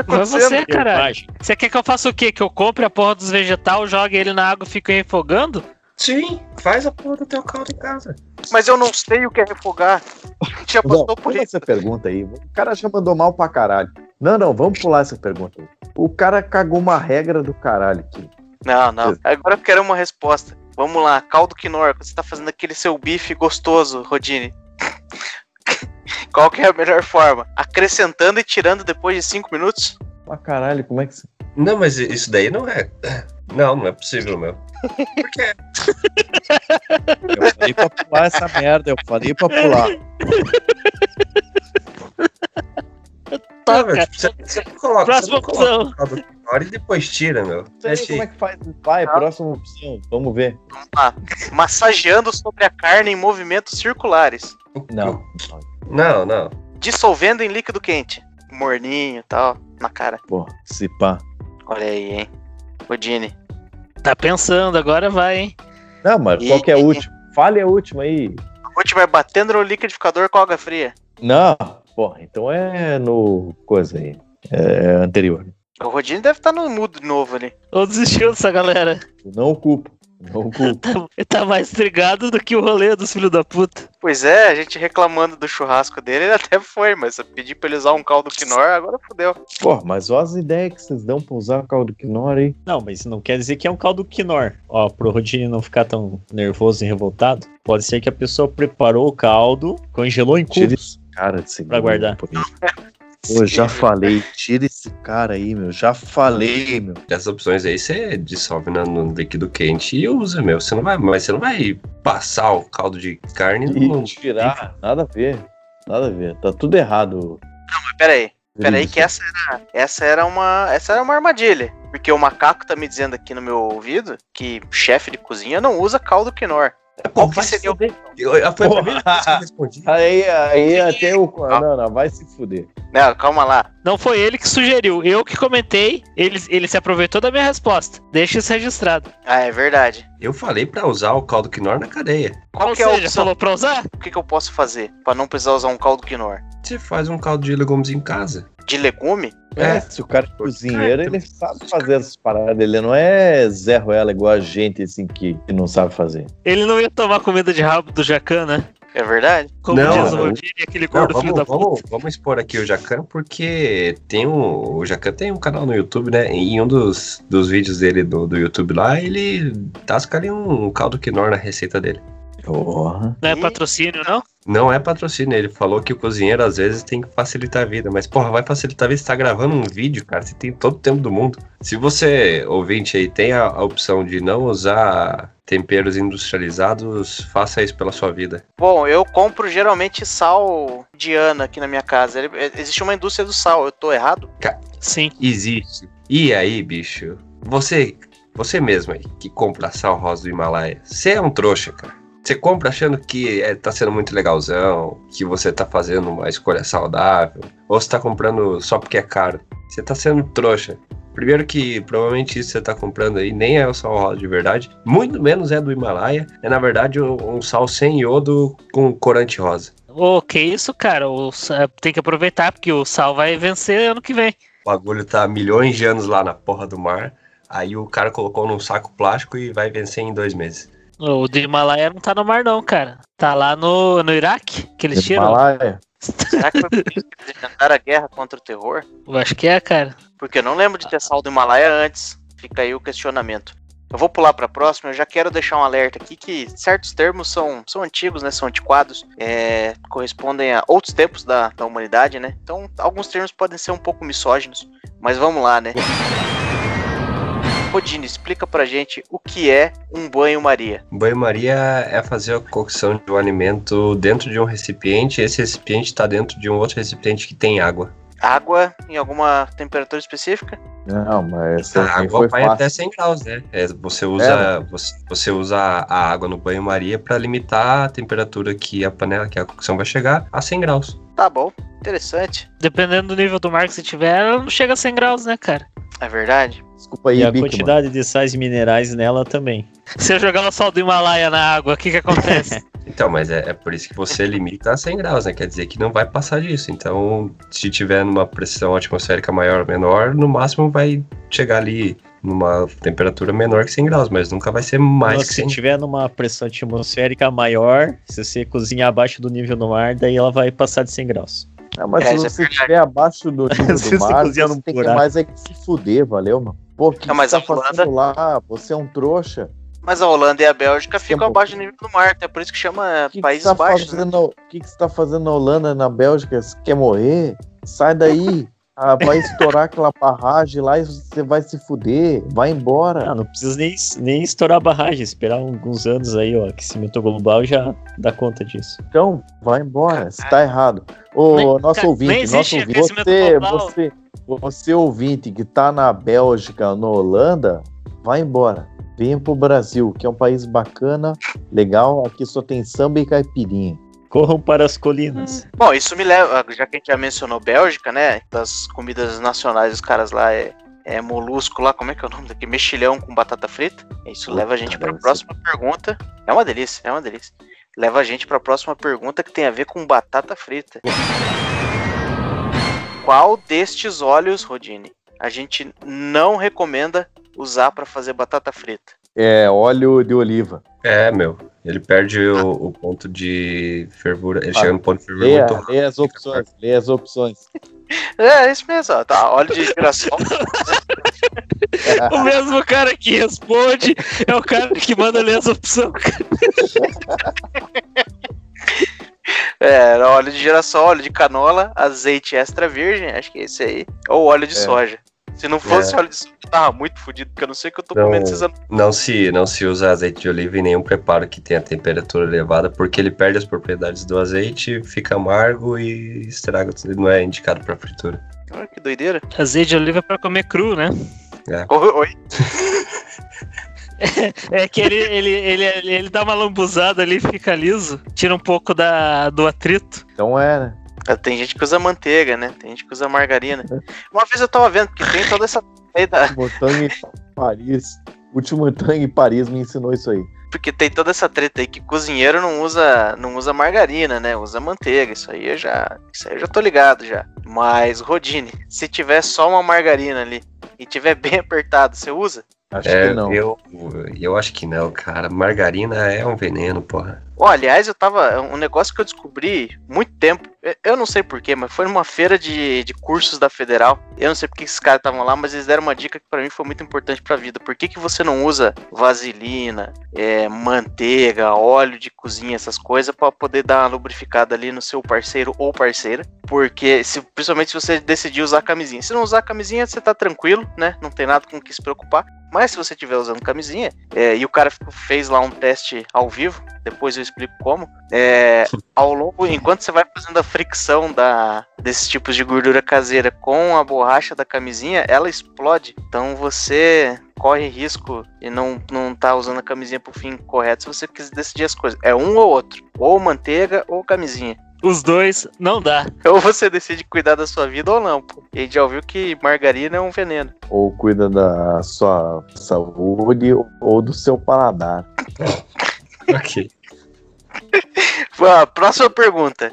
Tá Não é acontecendo? você, cara. Você quer que eu faça o quê? Que eu compre a porra dos vegetal, jogue ele na água e fique refogando? Sim, faz a porra do teu caldo em casa. Mas eu não sei o que é refogar. A gente já Não, passou por pula isso. essa pergunta aí. O cara já mandou mal pra caralho. Não, não, vamos pular essa pergunta aí. O cara cagou uma regra do caralho aqui. Não, não. Agora eu quero uma resposta. Vamos lá, caldo quinor, você tá fazendo aquele seu bife gostoso, Rodine. (laughs) Qual que é a melhor forma? Acrescentando e tirando depois de 5 minutos? Pra caralho, como é que você. Não, mas isso daí não é. Não, não é possível, meu. Por quê? Eu falei pra pular essa merda, eu falei pra pular. Tá, meu, tipo, você, você coloca, Próxima você coloca opção. o caldo quinor e depois tira, meu. Sei Deixa como é que faz. Vai, próxima opção. Vamos ver. Vamos lá. Massageando sobre a carne em movimentos circulares. Não. Não, não. Dissolvendo em líquido quente. Morninho e tal, na cara. Pô, se pá. Olha aí, hein. Rodine. Tá pensando, agora vai, hein? Não, mas qual que é a última? Fale a última aí. A última é batendo no liquidificador com água fria. Não, pô, então é no. coisa aí. É anterior. O Rodine deve estar no mudo de novo ali. Ou desistiu dessa galera? Não culpo. Culpo. (laughs) Tá, ele tá mais intrigado do que o rolê dos filhos da puta. Pois é, a gente reclamando do churrasco dele, ele até foi, mas eu pedi pra ele usar um caldo quinor, agora fodeu. Pô, mas olha as ideias que vocês dão pra usar caldo quinor aí. Não, mas isso não quer dizer que é um caldo quinor. Ó, pro Rodine não ficar tão nervoso e revoltado, pode ser que a pessoa preparou o caldo, congelou em cubos. Cara de segundo. Pra guardar. Pô, já falei. Tira esse cara aí, meu. Já falei, meu. Essas opções aí você dissolve na- no líquido quente e usa, meu. Você não vai, mas você não vai passar o caldo de carne no. E tirar. Nada a ver. Nada a ver. Tá tudo errado. Mas peraí, peraí que essa era, essa era uma, essa era uma armadilha. Porque o macaco tá me dizendo aqui no meu ouvido que chefe de cozinha não usa caldo quinor. Qual que vai seria o... Foi a primeira coisa que eu respondi. (laughs) Aí, aí até o. Não, não, vai se fuder. Não, calma lá. Não foi ele que sugeriu, eu que comentei, ele, ele se aproveitou da minha resposta. Deixa isso registrado. Ah, é verdade. Eu falei pra usar o caldo quinor na cadeia. Qual Ou que é a seja, opção? falou pra usar? O que, que eu posso fazer pra não precisar usar um caldo quinor? Você faz um caldo de legumes em casa. De legume? É, se o cara é cozinheiro, ele sabe fazer essas paradas. Ele não é Zé Ruela igual a gente, assim, que, que não sabe fazer. Ele não ia tomar comida de rabo do Jacan, né? É verdade? Como Não, diz o. Rodine, aquele Não, gordo filho vamos, da puta. vamos, vamos expor aqui o Jacan, porque tem um. O Jacan tem um canal no YouTube, né? E em um dos, dos vídeos dele do, do YouTube lá, ele tasca ali um caldo quinor na receita dele. Porra. Não é patrocínio, não? Não é patrocínio, ele falou que o cozinheiro às vezes tem que facilitar a vida, mas porra, vai facilitar a vida, você tá gravando um vídeo, cara, você tem todo o tempo do mundo. Se você, ouvinte aí, tem a, a opção de não usar temperos industrializados, faça isso pela sua vida. Bom, eu compro geralmente sal de Ana aqui na minha casa. Ele- é, existe uma indústria do sal, eu tô errado? Sim. Existe. E aí, bicho, você, você mesmo aí, que compra sal rosa do Himalaia, você é um trouxa, cara. Você compra achando que é, tá sendo muito legalzão, que você tá fazendo uma escolha saudável, ou você tá comprando só porque é caro. Você tá sendo trouxa. Primeiro que provavelmente isso que você tá comprando aí nem é o sal rosa de verdade, muito menos é do Himalaia, é na verdade um, um sal sem iodo com corante rosa. Ô, que isso, cara? O tem que aproveitar, porque o sal vai vencer ano que vem. O bagulho tá milhões de anos lá na porra do mar, aí o cara colocou num saco plástico e vai vencer em dois meses. O do Himalaia não tá no mar, não, cara. Tá lá no, no Iraque, que eles tiram. Himalaia. Será que foi por isso que eles inventaram a guerra contra o terror? Eu acho que é, cara. Porque eu não lembro de ter sal do Himalaia antes. Fica aí o questionamento. Eu vou pular pra próxima, eu já quero deixar um alerta aqui que certos termos são, são antigos, né? São antiquados, é, correspondem a outros tempos da, da humanidade, né? Então, alguns termos podem ser um pouco misóginos, mas vamos lá, né? Rodine, explica pra gente o que é um banho-maria. Banho-maria é fazer a cocção de um alimento dentro de um recipiente, esse recipiente está dentro de um outro recipiente que tem água. Água em alguma temperatura específica? Não, mas essa A água foi vai fácil. até 100 graus, né? É, você, usa, você, você usa a água no banho-maria para limitar a temperatura que a panela, que a cocção vai chegar, a 100 graus. Tá bom, interessante. Dependendo do nível do mar que você tiver, ela não chega a 100 graus, né, cara? É verdade? Desculpa aí, E a Bigman. quantidade de sais minerais nela também. (laughs) Se eu jogar o sal do Himalaia na água, o que que acontece? (laughs) Então, mas é, é por isso que você limita a 100 graus, né? Quer dizer que não vai passar disso. Então, se tiver numa pressão atmosférica maior ou menor, no máximo vai chegar ali numa temperatura menor que 100 graus, mas nunca vai ser mais Nossa, que se 100 tiver numa pressão atmosférica maior, se você cozinhar abaixo do nível do mar, daí ela vai passar de 100 graus. Não, mas É, se é você verdade. estiver abaixo do (laughs) nível do mar, você num tem que mais é que se fuder, valeu, mano? Pô, que, Não, que mas você tá a Holanda- lá? Você é um trouxa. Mas a Holanda e a Bélgica ficam Tempo. abaixo do nível do mar, até por isso que chama que, que Países você tá Baixos. né? o que, que você tá fazendo na Holanda, na Bélgica? Você quer morrer? Sai daí. Ah, vai estourar aquela barragem lá e você vai se fuder. Vai embora. Ah, não precisa nem, nem estourar a barragem, esperar alguns anos aí, ó, aquecimento global já dá conta disso. Então, vai embora. Você tá errado. Ô, Nem- nosso ouvinte, nosso ouvinte, você, você, você ouvinte que tá na Bélgica, na Holanda, vai embora. Venha pro Brasil, que é um país bacana, legal. Aqui só tem samba e caipirinha. Corram para as colinas. Bom, isso me leva, já que a gente já mencionou Bélgica, né? Das comidas nacionais dos caras lá é, é molusco lá, como é que é o nome daqui? Mexilhão com batata frita. Isso leva a gente Puta, para a próxima pergunta. É uma delícia, é uma delícia. Leva a gente para a próxima pergunta que tem a ver com batata frita. Qual destes óleos, Rodine, a gente não recomenda usar para fazer batata frita? É óleo de oliva. É, meu. Ele perde o, o ponto de fervura. Ele Ah, chega no ponto de fervura Lê, muito lê as opções, lê as opções. É, (laughs) é isso mesmo, ó. Tá, óleo de girassol. (laughs) O mesmo cara que responde é o cara que manda ler as opções. (laughs) É, óleo de girassol, óleo de canola, azeite extra virgem, acho que é esse aí. Ou óleo de É. soja. Se não fosse óleo de soja, eu tava muito fodido, porque eu não sei o que eu tô Não. comendo esses anos. Não se, não se usa azeite de oliva em nenhum preparo que tenha temperatura elevada, porque ele perde as propriedades do azeite, fica amargo e estraga, tudo, não é indicado para fritura. Olha que doideira. Azeite de oliva é pra comer cru, né? (laughs) Oi, oi. É que ele, ele, ele, ele, ele dá uma lambuzada ali, fica liso, tira um pouco da, do atrito. Então é, né? Tem gente que usa manteiga, né? Tem gente que usa margarina. Uma vez eu tava vendo que tem toda essa (laughs) aí da, em Paris. O último tangue em Paris me ensinou isso aí. porque tem toda essa treta aí que cozinheiro não usa não usa margarina, né? Usa manteiga. Isso aí eu já, isso aí eu já tô ligado já. Mas Rodine, se tiver só uma margarina ali e tiver bem apertado, você usa? Acho É, que não. eu, eu acho que não, cara. Margarina é um veneno, porra. Ó, aliás, eu tava. Um negócio que eu descobri muito tempo. eu- não sei porquê, mas foi numa feira de, de cursos da Federal. Eu não sei porque esses caras estavam lá, mas eles deram uma dica que pra mim foi muito importante pra vida. Por que, que você não usa vaselina, é, manteiga, óleo de cozinha, essas coisas, pra poder dar uma lubrificada ali no seu parceiro ou parceira? Porque, se, principalmente se você decidir usar camisinha. Se não usar camisinha, você tá tranquilo, né? Não tem nada com o que se preocupar. Mas se você estiver usando camisinha, é, e o cara fez lá um teste ao vivo, depois eu explico como, é, ao longo, enquanto você vai fazendo a fricção da, desses tipos de gordura caseira com a borracha da camisinha, ela explode. Então você corre risco de não, não tá usando a camisinha pro fim correto se você quiser decidir as coisas. É um ou outro. Ou manteiga ou camisinha. Os dois não dá. Ou você decide cuidar da sua vida ou não. Pô. E a gente já ouviu que margarina é um veneno. Ou cuida da sua saúde ou do seu paladar. (laughs) Ok. Próxima pergunta.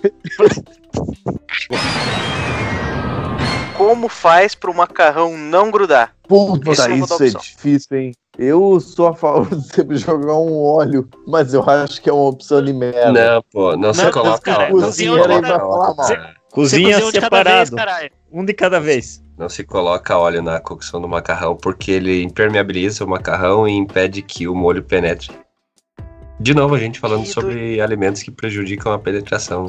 Como faz pro macarrão não grudar? Puta, vou dar isso é difícil, hein? Eu sou a favor de sempre (laughs) jogar um óleo, mas eu acho que é uma opção de merda. Não, pô, não, se coloca cara, não, não se coloca falar óleo, Cozinha cozinha um de cada vez, separado, caralho. um de cada vez. não se coloca óleo na cocção do macarrão porque ele impermeabiliza o macarrão e impede que o molho penetre. De novo, a gente falando sobre alimentos que prejudicam a penetração.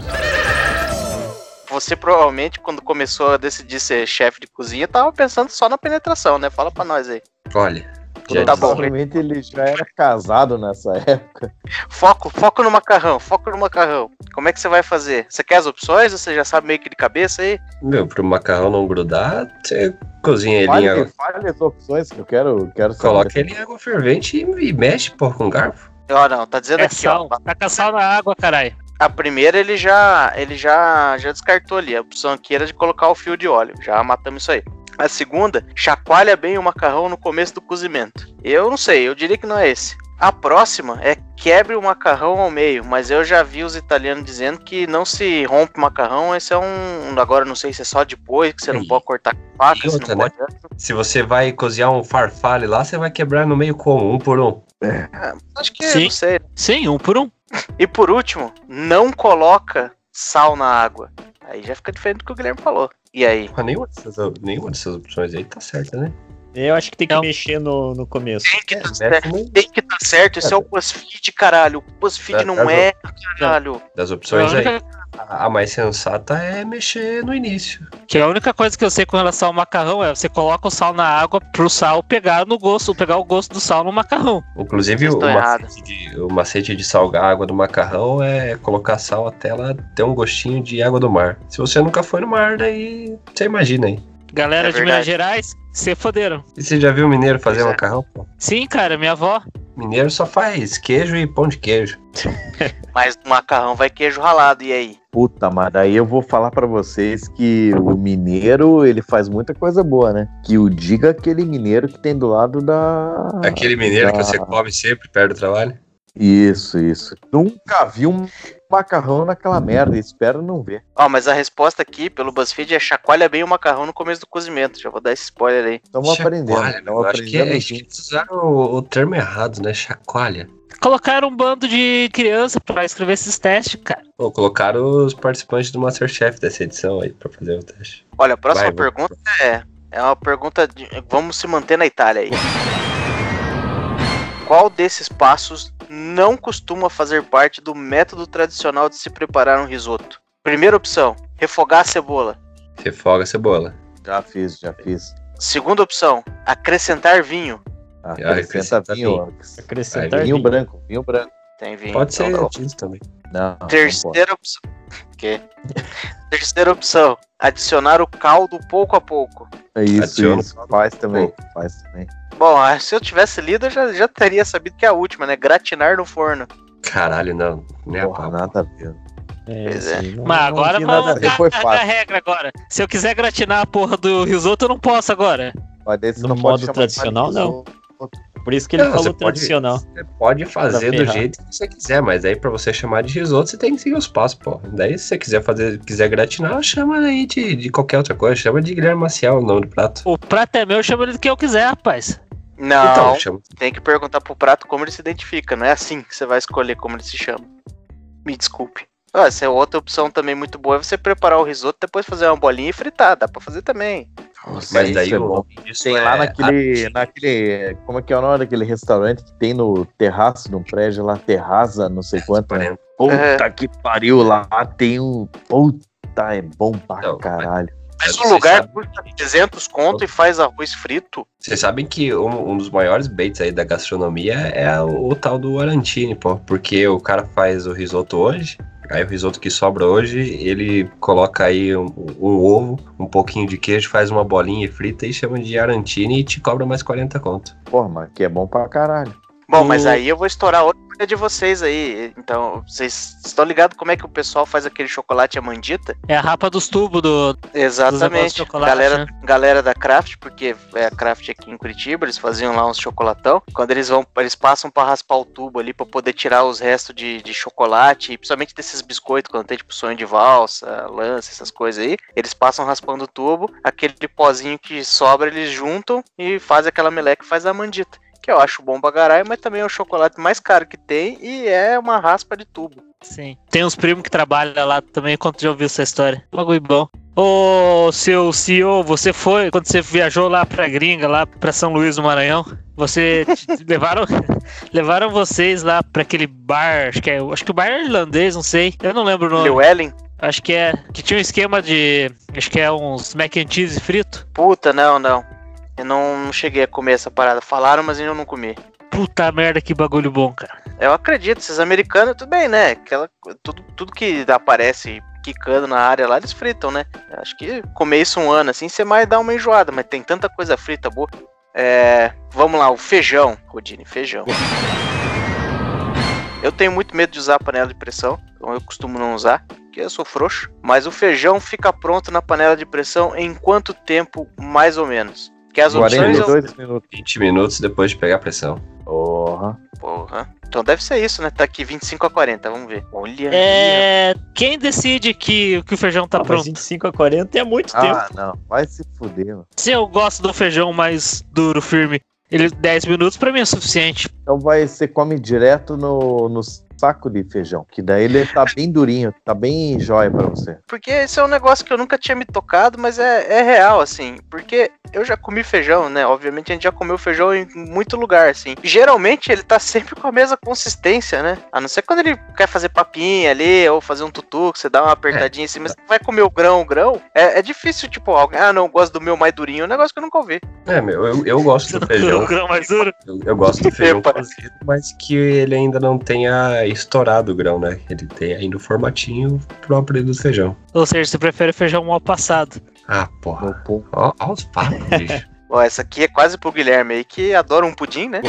Você provavelmente, quando começou a decidir ser chefe de cozinha, tava pensando só na penetração, né? Fala pra nós aí. Olha, já Tá disse- bom. Provavelmente ele já era casado nessa época. Foco, foco no macarrão, foco no macarrão. Como é que você vai fazer? Você quer as opções ou você já sabe meio que de cabeça aí? Meu, pro macarrão não grudar, você cozinha ele em água. fale as opções que eu quero, quero saber. Coloca ele em água fervente e, e mexe, pô, com garfo. Ó, não, tá dizendo É aqui, sal. ó. Taca sal na água, caralho. A primeira ele já ele já já descartou ali. A opção aqui era de colocar o fio de óleo. Já matamos isso aí. A segunda, chacoalha bem o macarrão no começo do cozimento. Eu não sei, eu diria que não é esse. A próxima é quebre o macarrão ao meio, mas eu já vi os italianos dizendo que não se rompe o macarrão, esse é um. Agora não sei se é só depois, que você não pode cortar com faca, se não né? pode. Se você vai cozinhar um farfalle lá, você vai quebrar no meio como? Um por um. Acho que Sim. não sei. Sim, um por um. (laughs) E por último, não coloca sal na água. Aí já fica diferente do que o Guilherme falou. E aí? Mas nenhuma dessas, nenhuma dessas opções aí tá certa, né? Eu acho que tem que Não. mexer no, no começo. Tem que tá Mexe certo. Tem que tá certo. Esse é o BuzzFeed, caralho. O BuzzFeed É, não é, é, caralho. Das opções A aí, a mais sensata é mexer no início. Que a única coisa que eu sei com relação ao macarrão é você coloca o sal na água pro sal pegar no gosto, pegar o gosto do sal no macarrão. Inclusive, o macete, de, o macete de salgar a água do macarrão é colocar sal até ela ter um gostinho de água do mar. Se você nunca foi no mar, daí você imagina aí. Galera É de Minas. Gerais, se foderam. E você já viu mineiro fazer Pois é. macarrão? pô? Sim, cara, minha avó. Mineiro só faz queijo e pão de queijo. (laughs) Mas no macarrão vai queijo ralado. E aí? Puta, mas daí eu vou falar pra vocês que o mineiro, ele faz muita coisa boa, né? Que o diga aquele mineiro que tem do lado da... Aquele mineiro que da- você come sempre perto do trabalho. Isso, isso. Nunca vi um macarrão naquela merda, espero não ver. Ó, mas a resposta aqui pelo BuzzFeed é chacoalha bem o macarrão no começo do cozimento. Já vou dar esse spoiler aí. Estamos aprendendo. Estamos eu acho que, é, acho que eles usaram o, o termo errado, né? Chacoalha. Colocaram um bando de criança pra escrever esses testes, cara. Pô, colocaram os participantes do Masterchef dessa edição aí pra fazer o teste. Olha, a próxima Vai, vou- pergunta é. É uma pergunta de. Vamos se manter na Itália aí. (laughs) Qual desses passos não costuma fazer parte do método tradicional de se preparar um risoto? Primeira opção, refogar a cebola. Refoga a cebola. Já fiz, já fiz. Segunda opção, acrescentar vinho. Acrescenta acrescenta vinho. Acrescentar Vinho vinho. branco, vinho branco. Tem vinho. Pode ser não. tinto também. Não, não. Terceira opção. Que? (laughs) Terceira opção, adicionar o caldo pouco a pouco. É isso, Adiciona. isso. Faz também, faz também. Bom, ah, se eu tivesse lido, eu já, já teria sabido que é a última, né? Gratinar no forno. Caralho, não. Porra, pau. nada a ver. É, Pois é. sim, não- Mas não agora nada a a, regra agora. Se eu quiser gratinar a porra do risoto, eu não posso agora. Mas você No não modo tradicional, não. Por isso que ele Não, falou você pode- tradicional. Você pode fazer do jeito que você quiser, mas aí pra você chamar de risoto, você tem que seguir os passos, pô. Daí se você quiser fazer, quiser gratinar, chama aí de, de qualquer outra coisa. Chama de Guilherme Maciel o nome do prato. O prato é meu, eu chamo ele do que eu quiser, rapaz. Não, Então, chama. tem que perguntar pro prato como ele se identifica. Não é assim que você vai escolher como ele se chama. Me desculpe. Ah, essa é outra opção também muito boa. É você preparar o risoto, depois fazer uma bolinha e fritar. Dá pra fazer também. Nossa, Mas daí é bom. Tem é lá naquele, arte. naquele. Como é que é o nome daquele restaurante que tem no terraço de um prédio lá? Terraça, não sei quanto. né? Puta que pariu lá. Tem um. Puta, é bom pra Não, caralho. Mas Vocês o lugar sabem- custa 300 conto e faz arroz frito. Vocês sabem que um, um dos maiores baits aí da gastronomia é o, o tal do Arantini, pô. Porque o cara faz o risoto hoje, aí o risoto que sobra hoje, ele coloca aí um, um ovo, um pouquinho de queijo, faz uma bolinha frita e chama de Arantini e te cobra mais 40 conto. Porra, mas que é bom pra caralho. Bom, O- mas aí eu vou estourar outra coisa de vocês aí. Então, vocês estão ligados como é que o pessoal faz aquele chocolate amandita? É a rapa dos tubos do. Exatamente. chocolate, galera, né? galera da Kraft, porque é a Kraft aqui em Curitiba, eles faziam lá uns chocolatão. Quando eles vão, eles passam pra raspar o tubo ali pra poder tirar os restos de, de chocolate, e principalmente desses biscoitos, quando tem tipo sonho de valsa, lance, essas coisas aí. Eles passam raspando o tubo, aquele pozinho que sobra eles juntam e fazem aquela meleca e faz a mandita. Que eu acho bom pra caralho, mas também é o chocolate mais caro que tem e é uma raspa de tubo. Sim. Tem uns primos que trabalham lá também, quando já ouviu essa história. Bagulho bom. Ô, seu CEO, você foi, quando você viajou lá pra gringa, lá pra São Luís do Maranhão, você (laughs) levaram, levaram vocês lá pra aquele bar, acho que é, acho que o bar é irlandês, não sei, eu não lembro o nome. Llewellyn? Acho que é, que tinha um esquema de, acho que é uns mac and cheese frito. Puta, não, não. Eu não, cheguei a comer essa parada. Falaram, mas eu não comi. Puta merda, que bagulho bom, cara. Eu acredito, esses americanos, tudo bem, né? Aquela, tudo, tudo que aparece quicando na área lá, eles fritam, né? Acho que comer isso um ano assim, você mais dá uma enjoada, mas tem tanta coisa frita boa. É, vamos lá, o feijão, Rodine, feijão. Eu tenho muito medo de usar a panela de pressão, então eu costumo não usar, porque eu sou frouxo. Mas o feijão fica pronto na panela de pressão em quanto tempo, mais ou menos? Que as opções... eu- 42 minutos. 20 minutos depois de pegar a pressão. Porra. Porra. Então deve ser isso, né? Tá aqui 25 a 40, vamos ver. Olha É, quem decide que, que o feijão tá Ah, pronto? 25 a 40 é muito tempo. Ah, não. Vai se fuder, mano. Se eu gosto do feijão mais duro, firme, ele 10 minutos pra mim é suficiente. Então vai, você come direto no, no saco de feijão, que daí ele tá bem durinho, tá bem jóia pra você. Porque esse é um negócio que eu nunca tinha me tocado, mas é, é real, assim. Porque eu já comi feijão, né? Obviamente a gente já comeu feijão em muito lugar, assim. Geralmente ele tá sempre com a mesma consistência, né? A não ser quando ele quer fazer papinha ali, ou fazer um tutu, que você dá uma apertadinha em cima, você vai comer o grão, o grão. É, é difícil, tipo, alguém, ah, não, eu gosto do meu mais durinho, é um negócio que eu nunca ouvi. É, meu, eu, eu gosto (laughs) do feijão. O grão mais duro. Eu, eu gosto do feijão cozido, mas que ele ainda não tenha estourado o grão, né? Ele tem ainda o formatinho próprio do feijão. Ou seja, você prefere feijão mal passado. Ah, No porra. pão. Ó, ó os papos, (laughs) bicho. Ó, essa aqui é quase pro Guilherme aí, que adora um pudim, né?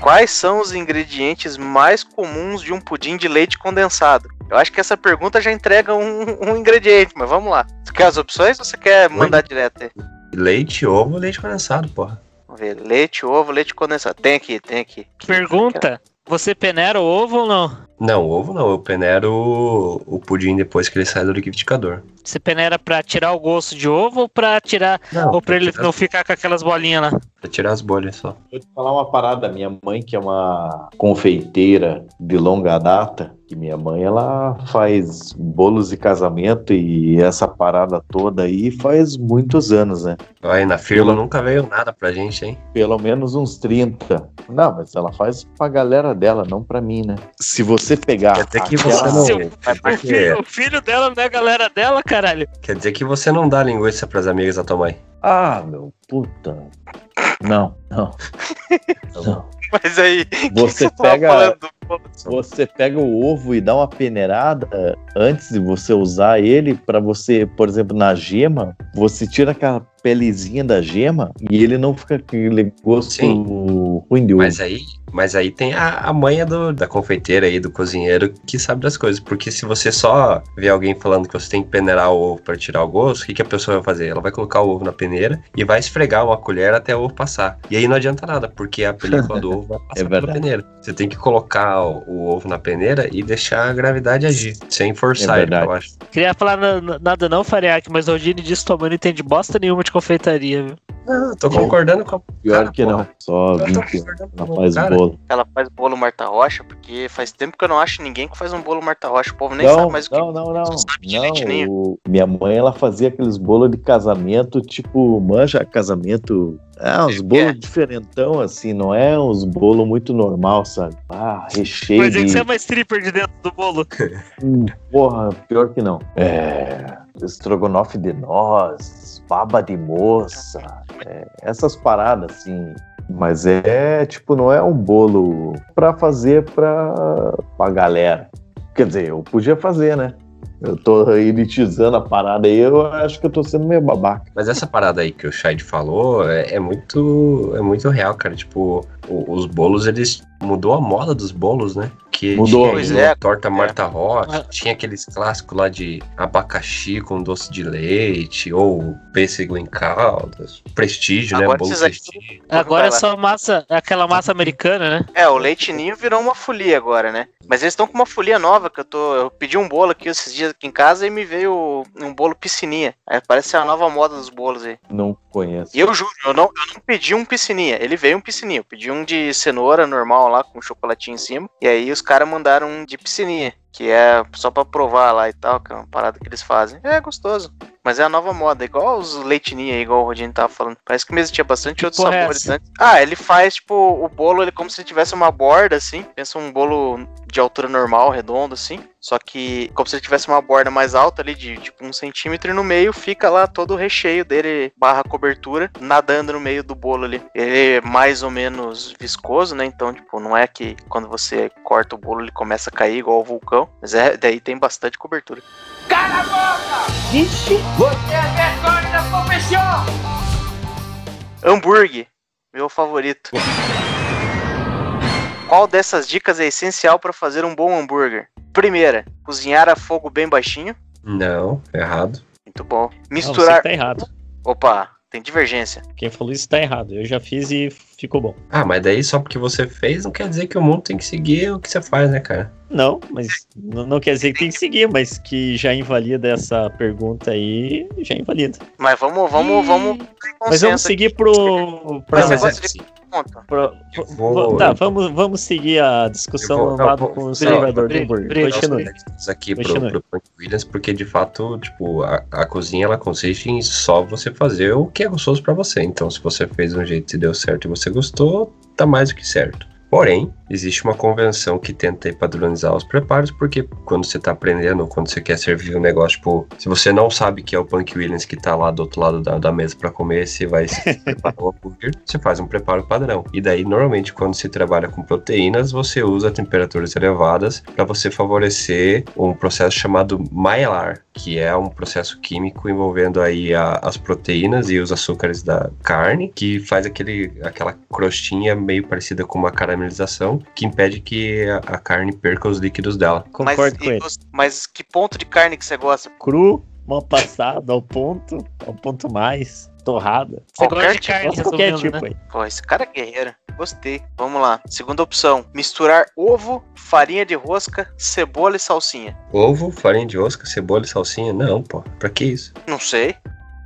Quais são os ingredientes mais comuns de um pudim de leite condensado? Eu acho que essa pergunta já entrega um, (laughs) um ingrediente, mas vamos lá. Você quer as opções ou você quer mandar direto aí? Leite, ovo, leite condensado, porra. Vamos ver. Leite, ovo, leite condensado. Tem aqui, tem aqui. Pergunta: você peneira o ovo ou não? Não, ovo não. Eu peneiro o, pudim depois que ele sai do liquidificador. Você peneira pra tirar o gosto de ovo ou pra tirar. Não, ou pra ele tirar, não ficar com aquelas bolinhas lá? pra tirar as bolhas só. Vou te falar uma parada, minha mãe, que é uma confeiteira de longa data, que minha mãe ela faz bolos de casamento e essa parada toda aí faz muitos anos, né? Aí na firma Pelo- nunca veio nada pra gente, hein? Pelo menos uns 30. Não, mas ela faz pra galera dela, não pra mim, né? Se você pegar. Quer dizer que aquela- você não. Seu- O dizer que, filho, o filho dela não é a galera dela, caralho. quer dizer que você não dá linguiça pras amigas da tua mãe. Ah, meu puta. Não, não. não. Mas aí, Você você tava pega-? Você pega o ovo e dá uma peneirada antes de você usar ele para você, por exemplo, na gema, você tira aquela pelezinha da gema e ele não fica com aquele gosto Sim. ruim de ovo. Mas aí, mas aí tem a, a manha do- da confeiteira aí, do cozinheiro, que sabe das coisas. Porque se você só vê alguém falando que você tem que peneirar o ovo para tirar o gosto, o que, que a pessoa vai fazer? Ela vai colocar o ovo na peneira e vai esfregar uma colher até o ovo passar. E aí não adianta nada, porque a película do ovo vai (laughs) passar É pela peneira. Você tem que colocar o, o ovo na peneira e deixar a gravidade agir, sem forçar É ele, eu acho. Queria falar na- na- nada não, Fariak, mas o Rodine disse que tua mãe não entende bosta nenhuma de confeitaria, viu? Não, tô concordando com a Pior cara, que não. porra. Só Eu tô 20 concordando ela com o faz cara. Bolo. Ela faz bolo Marta Rocha, porque faz tempo que eu não acho ninguém que faz um bolo Marta Rocha. O povo nem não, sabe mais o que não, não, não, não. o- Minha mãe, ela fazia aqueles bolos de casamento, tipo, manja casamento. Ah, uns É. bolos diferentão, assim, não é uns bolos muito normal, sabe? Ah, recheio Mas é que você é uma stripper de dentro do bolo. (laughs) Hum, Porra, pior que não. É. Estrogonofe de noz, baba de moça, é, essas paradas assim. Mas é tipo, não é um bolo pra fazer pra, pra galera. Quer dizer, eu podia fazer, né? Eu tô elitizando a parada aí, eu acho que eu tô sendo meio babaca. Mas essa parada aí que o Shade falou é, é muito é muito real, cara. Tipo, o- os bolos, eles mudou a moda dos bolos, né? Que Mudou. tinha Pois é. torta Marta Rocha, Ah. tinha aqueles clássicos lá de abacaxi com doce de leite, ou pêssego em caldas, prestígio, Agora né? Bolo prestígio. Agora é só massa, aquela massa americana, né? É, o leite ninho virou uma folia agora, né? Mas eles estão com uma folia nova que eu tô. Eu pedi um bolo aqui esses dias aqui em casa e me veio um bolo piscininha. Aí parece ser a nova moda dos bolos aí. Não conheço. E eu juro, eu não, eu não pedi um piscininha. Ele veio um piscininha. Eu pedi um de cenoura normal lá, com chocolatinho em cima. E aí os caras mandaram um de piscininha. Que é só pra provar lá e tal, que é uma parada que eles fazem. É gostoso. Mas é a nova moda, igual os leitinhos aí, igual o Rodinho tava falando. Parece que mesmo tinha bastante outros porra é sabores essa? antes. Ah, ele faz, tipo, o bolo, ele como se tivesse uma borda, assim. Pensa um bolo de altura normal, redondo, assim. Só que como se ele tivesse uma borda mais alta ali, de tipo um centímetro, e no meio fica lá todo o recheio dele, barra cobertura, nadando no meio do bolo ali. Ele é mais ou menos viscoso, né? Então, tipo, não é que quando você corta o bolo ele começa a cair igual o vulcão. Mas é, daí tem bastante cobertura. Hambúrguer, meu favorito. Qual dessas dicas é essencial para fazer um bom hambúrguer? Primeira, cozinhar a fogo bem baixinho. Não, errado. Muito bom. Não, Misturar. você tá errado. Opa, tem divergência. Quem falou isso tá errado. Eu já fiz e ficou bom. Ah, mas daí só porque você fez não quer dizer que o mundo tem que seguir o que você faz, né, cara? Não, mas não, não quer dizer que tem que seguir, mas que já invalida essa pergunta aí, já invalida. Mas vamos, vamos, vamos. Mas vamos seguir aqui. pro. pra- Mas você Mas gosta de ponto. pro- pro- vou- tá, vamos, vamos seguir a discussão vou- não, vou- com o servidor do Continue. créditos aqui pro, pro Williams, porque de fato, tipo, a, a cozinha ela consiste em só você fazer o que é gostoso pra você. Então, se você fez de um jeito e deu certo e você gostou, tá mais do que certo. Porém, existe uma convenção que tenta padronizar os preparos, porque quando você tá aprendendo, quando você quer servir um negócio, tipo, se você não sabe que é o Punk Williams que tá lá do outro lado da, da mesa pra comer, você vai se (laughs) preparar um hambúrguer, você faz um preparo padrão. E daí, normalmente, quando se trabalha com proteínas, você usa temperaturas elevadas para você favorecer um processo chamado Maillard, que é um processo químico envolvendo aí a- as proteínas e os açúcares da carne, que faz aquele, aquela crostinha meio parecida com uma caramelização, que impede que a, a carne perca os líquidos dela. Mas, Concordo com e ele. você- mas que ponto de carne que você gosta? Cru, mal passado, ao ponto, ao ponto mais, torrada. Você Qualquer gosta de tipo, carne, qualquer tipo né? aí. Pô, esse cara é guerreiro. Gostei. Vamos lá. Segunda opção: misturar ovo, farinha de rosca, cebola e salsinha. Ovo, farinha de osca, cebola e salsinha? Não, pô. Pra que isso? Não sei.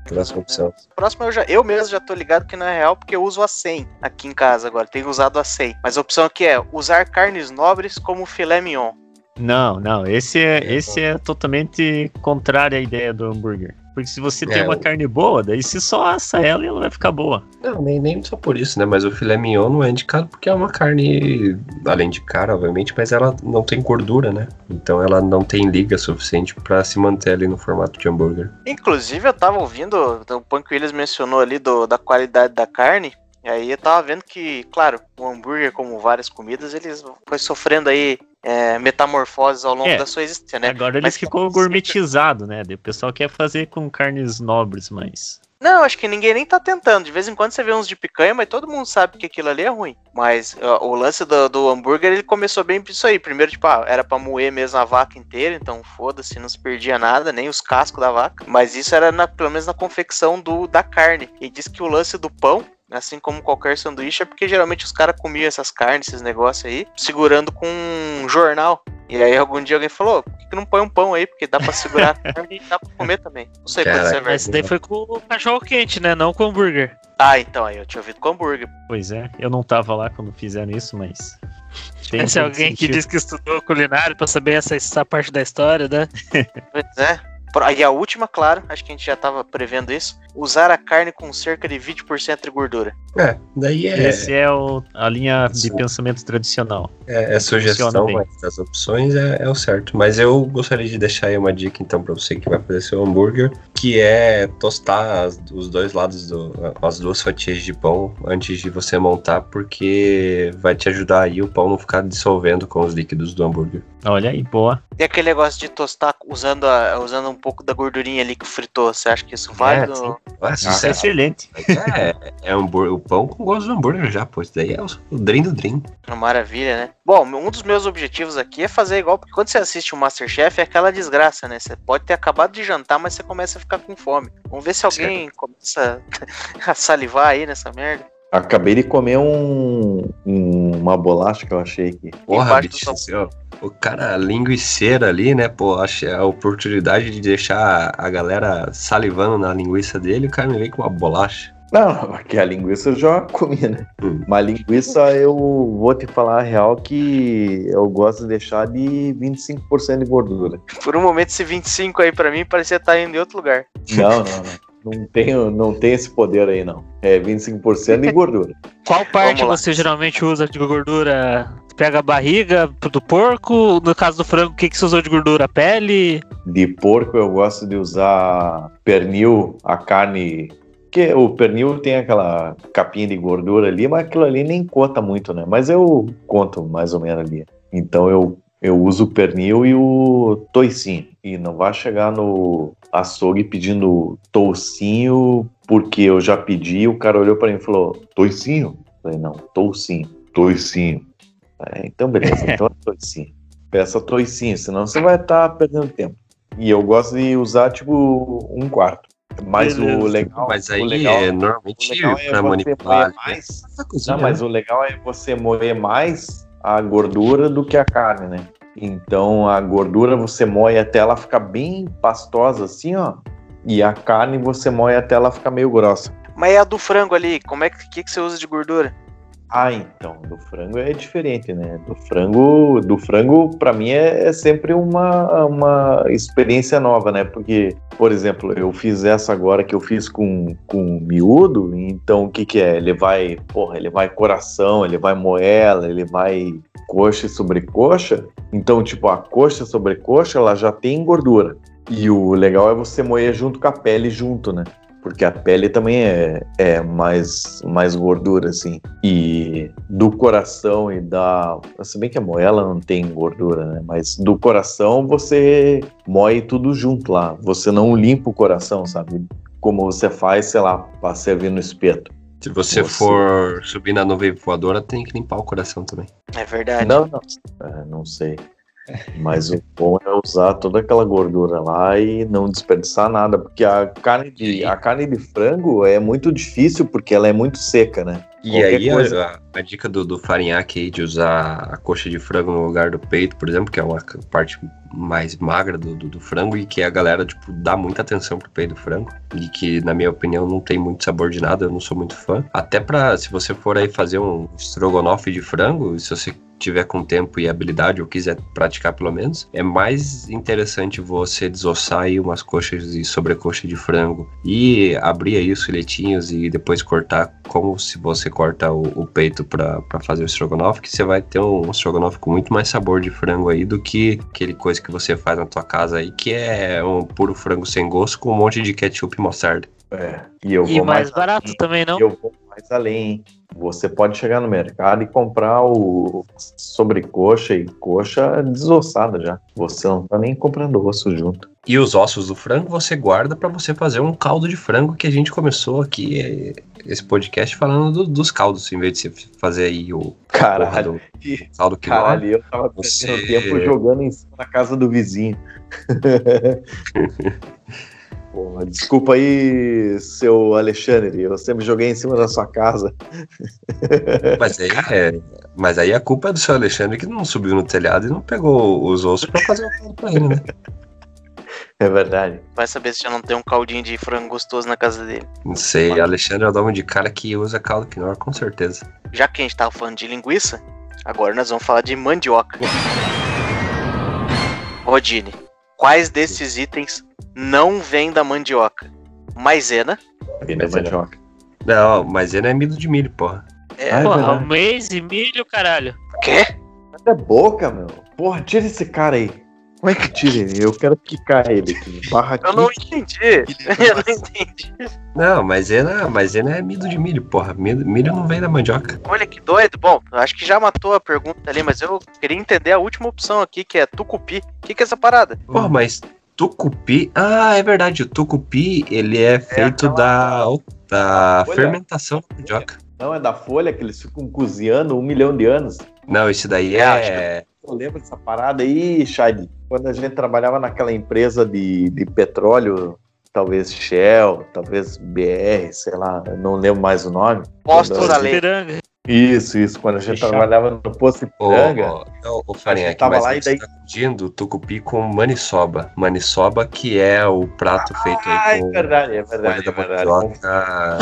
Próxima opção. Próximo eu já eu mesmo já tô ligado que não é real porque eu uso a 100 aqui em casa agora. Tenho usado a 100. Mas a opção aqui é usar carnes nobres como filé mignon. Não, não, esse é, esse é totalmente contrário à ideia do hambúrguer. Porque se você tem É, uma o- carne boa, daí você só assa ela e ela vai ficar boa. Não, nem, nem só por isso, né? Mas o filé mignon não é indicado porque é uma carne, além de cara, obviamente, mas ela não tem gordura, né? Então ela não tem liga suficiente pra se manter ali no formato de hambúrguer. Inclusive, eu tava ouvindo, o Punk Williams mencionou ali do, da qualidade da carne. E aí eu tava vendo que, claro, o hambúrguer, como várias comidas, eles foi sofrendo aí é, metamorfoses ao longo É. da sua existência, né? Agora ele Mas ficou gourmetizado, né? O pessoal quer fazer com carnes nobres, mas. Não, acho que ninguém nem tá tentando. De vez em quando você vê uns de picanha, mas todo mundo sabe que aquilo ali é ruim. Mas o lance do, do hambúrguer, ele começou bem por isso aí. Primeiro, tipo, ah, era pra moer mesmo a vaca inteira, então foda-se, não se perdia nada, nem os cascos da vaca. Mas isso era na- pelo menos na confecção do, da carne. E diz que o lance do pão, assim como qualquer sanduíche, é porque geralmente os caras comiam essas carnes, esses negócios aí, segurando com um jornal. E aí algum dia alguém falou, por que, que não põe um pão aí? Porque dá pra segurar a carne e dá pra comer também. Não sei Caraca. é verdade. Mas daí foi com o cachorro quente, né? Não com o hambúrguer. Ah, então, aí eu tinha ouvido com hambúrguer. Pois é, eu não tava lá quando fizeram isso, mas. tem Esse é alguém que sentido. diz que estudou culinária pra saber essa, essa parte da história, né? Pois é. E a última, claro, acho que a gente já tava prevendo isso. Usar a carne com cerca de 20% de gordura. É, daí é, Esse é o- a linha de Sim. pensamento tradicional. é, é sugestão, mas das opções é, é o certo. Mas eu gostaria de deixar aí uma dica então pra você que vai fazer seu hambúrguer, que é tostar as- os dois lados do, as duas fatias de pão antes de você montar, porque vai te ajudar aí o pão não ficar dissolvendo com os líquidos do hambúrguer. Olha aí, boa. E aquele negócio de tostar usando, a- usando um pouco da gordurinha ali que fritou. Você acha que isso vale? sim. ou- Ah, Isso é sucesso. excelente. É, é hambúrguer, o pão com gosto do hambúrguer já, pois daí é o, o dream do dream. Uma Maravilha, né? Bom, um dos meus objetivos aqui é fazer igual, porque quando você assiste o Masterchef é aquela desgraça, né? Você pode ter acabado de jantar, mas você começa a ficar com fome. Vamos ver se alguém começa (laughs) a salivar aí nessa merda. Acabei de comer um, um- uma bolacha que eu achei aqui. Porra, Embaixo do bicho, seu- o cara linguiceiro ali, né? Pô, achei a oportunidade de deixar a galera salivando na linguiça dele, o cara me veio com uma bolacha. Não, porque a linguiça eu já comi, né? Hum. Mas linguiça eu vou te falar a real que eu gosto de deixar de 25% de gordura. Por um momento, esse 25 aí pra mim parecia estar indo em outro lugar. Não, não, não. Não tenho, não tem esse poder aí, não. É 25% de gordura. Qual parte você geralmente usa de gordura? Pega a barriga do porco? No caso do frango, o que, que você usou de gordura? Pele? De porco eu gosto de usar pernil, a carne. Que o pernil tem aquela capinha de gordura ali, mas aquilo ali nem conta muito, né? Mas eu conto mais ou menos ali. Então eu, eu uso o pernil e o toicinho. E não vai chegar no açougue pedindo toucinho, porque eu já pedi e o cara olhou para mim e falou: toicinho? Eu falei: não, toucinho, toicinho. É, então beleza, (laughs) então é toicinho. Peça toicinho, senão você vai estar perdendo tempo. E eu gosto de usar, tipo, um quarto. Mas Beleza. o legal. Mas o aí, legal, é, o normalmente, legal é manipular. moer ali, mais. Não, mas né? o legal é você moer mais a gordura do que a carne, né? Então a gordura você moe até ela ficar bem pastosa assim, ó. E a carne você moe até ela ficar meio grossa. Mas é a do frango ali, como é que, que, que você usa de gordura? Ah, então, do frango é diferente, né? Do frango, do frango para mim é, é sempre uma, uma experiência nova, né? Porque, por exemplo, eu fiz essa agora que eu fiz com, com miúdo, então o que que é? Ele vai, porra, ele vai coração, ele vai moela, ele vai coxa e sobrecoxa. Então, tipo, a coxa e sobrecoxa, ela já tem gordura. E o legal é você moer junto com a pele junto, né? Porque a pele também é, é mais, mais gordura, assim. E do coração e da. Se bem que a moela não tem gordura, né? Mas do coração você moe tudo junto lá. Você não limpa o coração, sabe? Como você faz, sei lá, para servir no espeto. Se você, Você- for subir na nuvem voadora, tem que limpar o coração também. É verdade. Não, não. É, não sei. Mas o bom é usar toda aquela gordura lá e não desperdiçar nada, porque a carne de, a carne de frango é muito difícil porque ela é muito seca, né? E Qualquer aí, coisa- a, a dica do, do farinhaque aí de usar a coxa de frango no lugar do peito, por exemplo, que é uma parte mais magra do, do, do frango e que a galera, tipo, dá muita atenção pro peito do frango e que, na minha opinião, não tem muito sabor de nada, eu não sou muito fã. Até pra, se você for aí fazer um estrogonofe de frango, se você tiver com tempo e habilidade ou quiser praticar pelo menos, é mais interessante você desossar aí umas coxas e sobrecoxa de frango e abrir aí os filetinhos e depois cortar como se você corta o, o peito pra pra fazer o estrogonofe, que você vai ter um estrogonofe com muito mais sabor de frango aí do que aquele coisa que você faz na tua casa aí, que é um puro frango sem gosto com um monte de ketchup e mostarda. É, e eu E vou mais mais barato também, não? E eu vou mais além. Você pode chegar no mercado e comprar o sobrecoxa e coxa desossada já. Você não tá nem comprando osso junto. E os ossos do frango você guarda pra você fazer um caldo de frango que a gente começou aqui eh, esse podcast falando do- dos caldos, em vez de você fazer aí o Caralho, do caldo que caralho, eu tava Você- perdendo tempo jogando em cima da casa do vizinho. (laughs) Porra, desculpa aí, seu Alexandre. Eu sempre joguei em cima da sua casa. Mas aí, é, mas aí a culpa é do seu Alexandre que não subiu no telhado e não pegou os ossos pra fazer o caldo pra ele, né? (laughs) É verdade. Vai saber se já não tem um caldinho de frango gostoso na casa dele. Não sei, Alexandre é o nome de cara que usa caldo quinoa, com certeza. Já que a gente tava falando de linguiça, agora nós vamos falar de mandioca. Rodine, quais desses itens não vêm da mandioca? Maisena. Vem da é- mandioca. Não, mas ele é amido de milho, porra. É, Ah, é Porra, verdade. mês e milho, caralho. quê? É boca, meu. Porra, tira esse cara aí. Como é que tira ele? Eu quero quicar ele aqui. Barra Eu não entendi. (laughs) Eu não entendi. Não, maisena, maisena é amido de milho, porra. Milho, milho não vem da mandioca. Olha que doido. Bom, acho que já matou a pergunta ali, mas eu queria entender a última opção aqui, que é tucupi. O que, que é essa parada? Porra, mas tucupi... Ah, é verdade, o tucupi, ele é feito da, da fermentação da mandioca. Não, é da folha que eles ficam cozinhando um milhão de anos. Não, esse daí É, é... Eu lembro dessa parada aí, Shad. Quando a gente trabalhava naquela empresa de, de petróleo, talvez Shell, talvez BR, sei lá, não lembro mais o nome. Postos da lei. Isso, isso. Quando a gente Fechado. trabalhava no posto Ô, Ipiranga. ô, ô, ô, Farinha, A gente tava lá e daí- tá confundindo tucupi com maniçoba. Maniçoba que é o prato feito Ah, aí é com verdade, é verdade, da é verdade. mandioca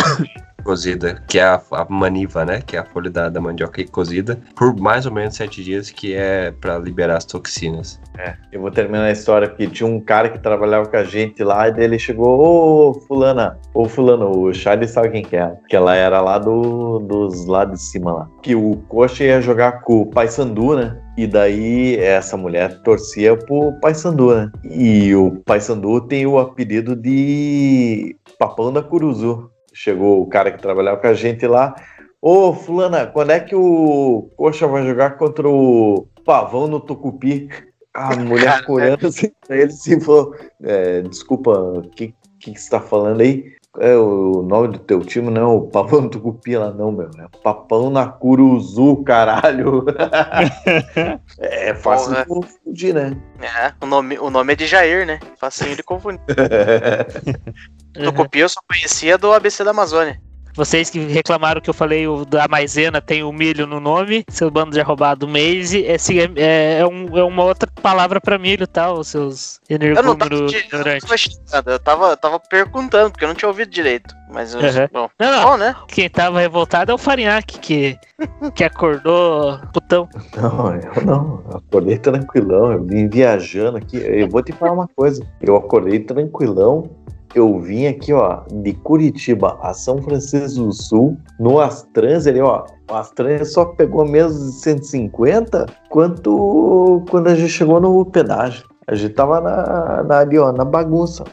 cozida, que é a, a maniva, né? Que é a folha da, da mandioca cozida por mais ou menos sete dias, que é pra liberar as toxinas. É, eu vou terminar a história porque tinha um cara que trabalhava com a gente lá e daí ele chegou, ô fulana, ô fulano, o Charlie sabe quem que é? Que ela era lá do, dos lá de cima lá. Que o Coxa ia jogar com o Paysandu, né? E daí essa mulher torcia pro Paysandu, né? E o Paysandu tem o apelido de Papão da Curuzu. Chegou o cara que trabalhava com a gente lá, Ô, fulana, quando é que o Coxa vai jogar contra o Pavão no Tucupi? A (laughs) mulher ficou olhando assim ele assim, falou: é, Desculpa, o que, que que você tá falando aí? É, o nome do teu time não é o Pavão no Tucupi lá, não, meu. É Papão na Curuzu, caralho. (laughs) é fácil Porra. de confundir, né? É, o nome, o nome é de Jair, né? Facinho de confundir. (laughs) Tucupi eu só conhecia do ABC da Amazônia. Vocês que reclamaram que eu falei o da maisena tem o milho no nome, seu bando de arrombado Maze, esse é, é, é um- é uma outra palavra pra milho, tá? Os seus não ignorantes. eu tava, eu tava perguntando, porque eu não tinha ouvido direito. Mas eu, Uhum. bom, Não, não. bom, né? Quem tava revoltado é o Farinhaque, que, que acordou putão. Não, eu não. Eu acordei tranquilão. Eu vim viajando aqui. Eu vou te falar uma coisa. Eu acordei tranquilão. Eu vim aqui, ó, de Curitiba a São Francisco do Sul, no Astrans, ali, ó. O Astrans só pegou mesmo de 150 quanto quando a gente chegou no pedágio. A gente tava na, na, ali, ó, na bagunça.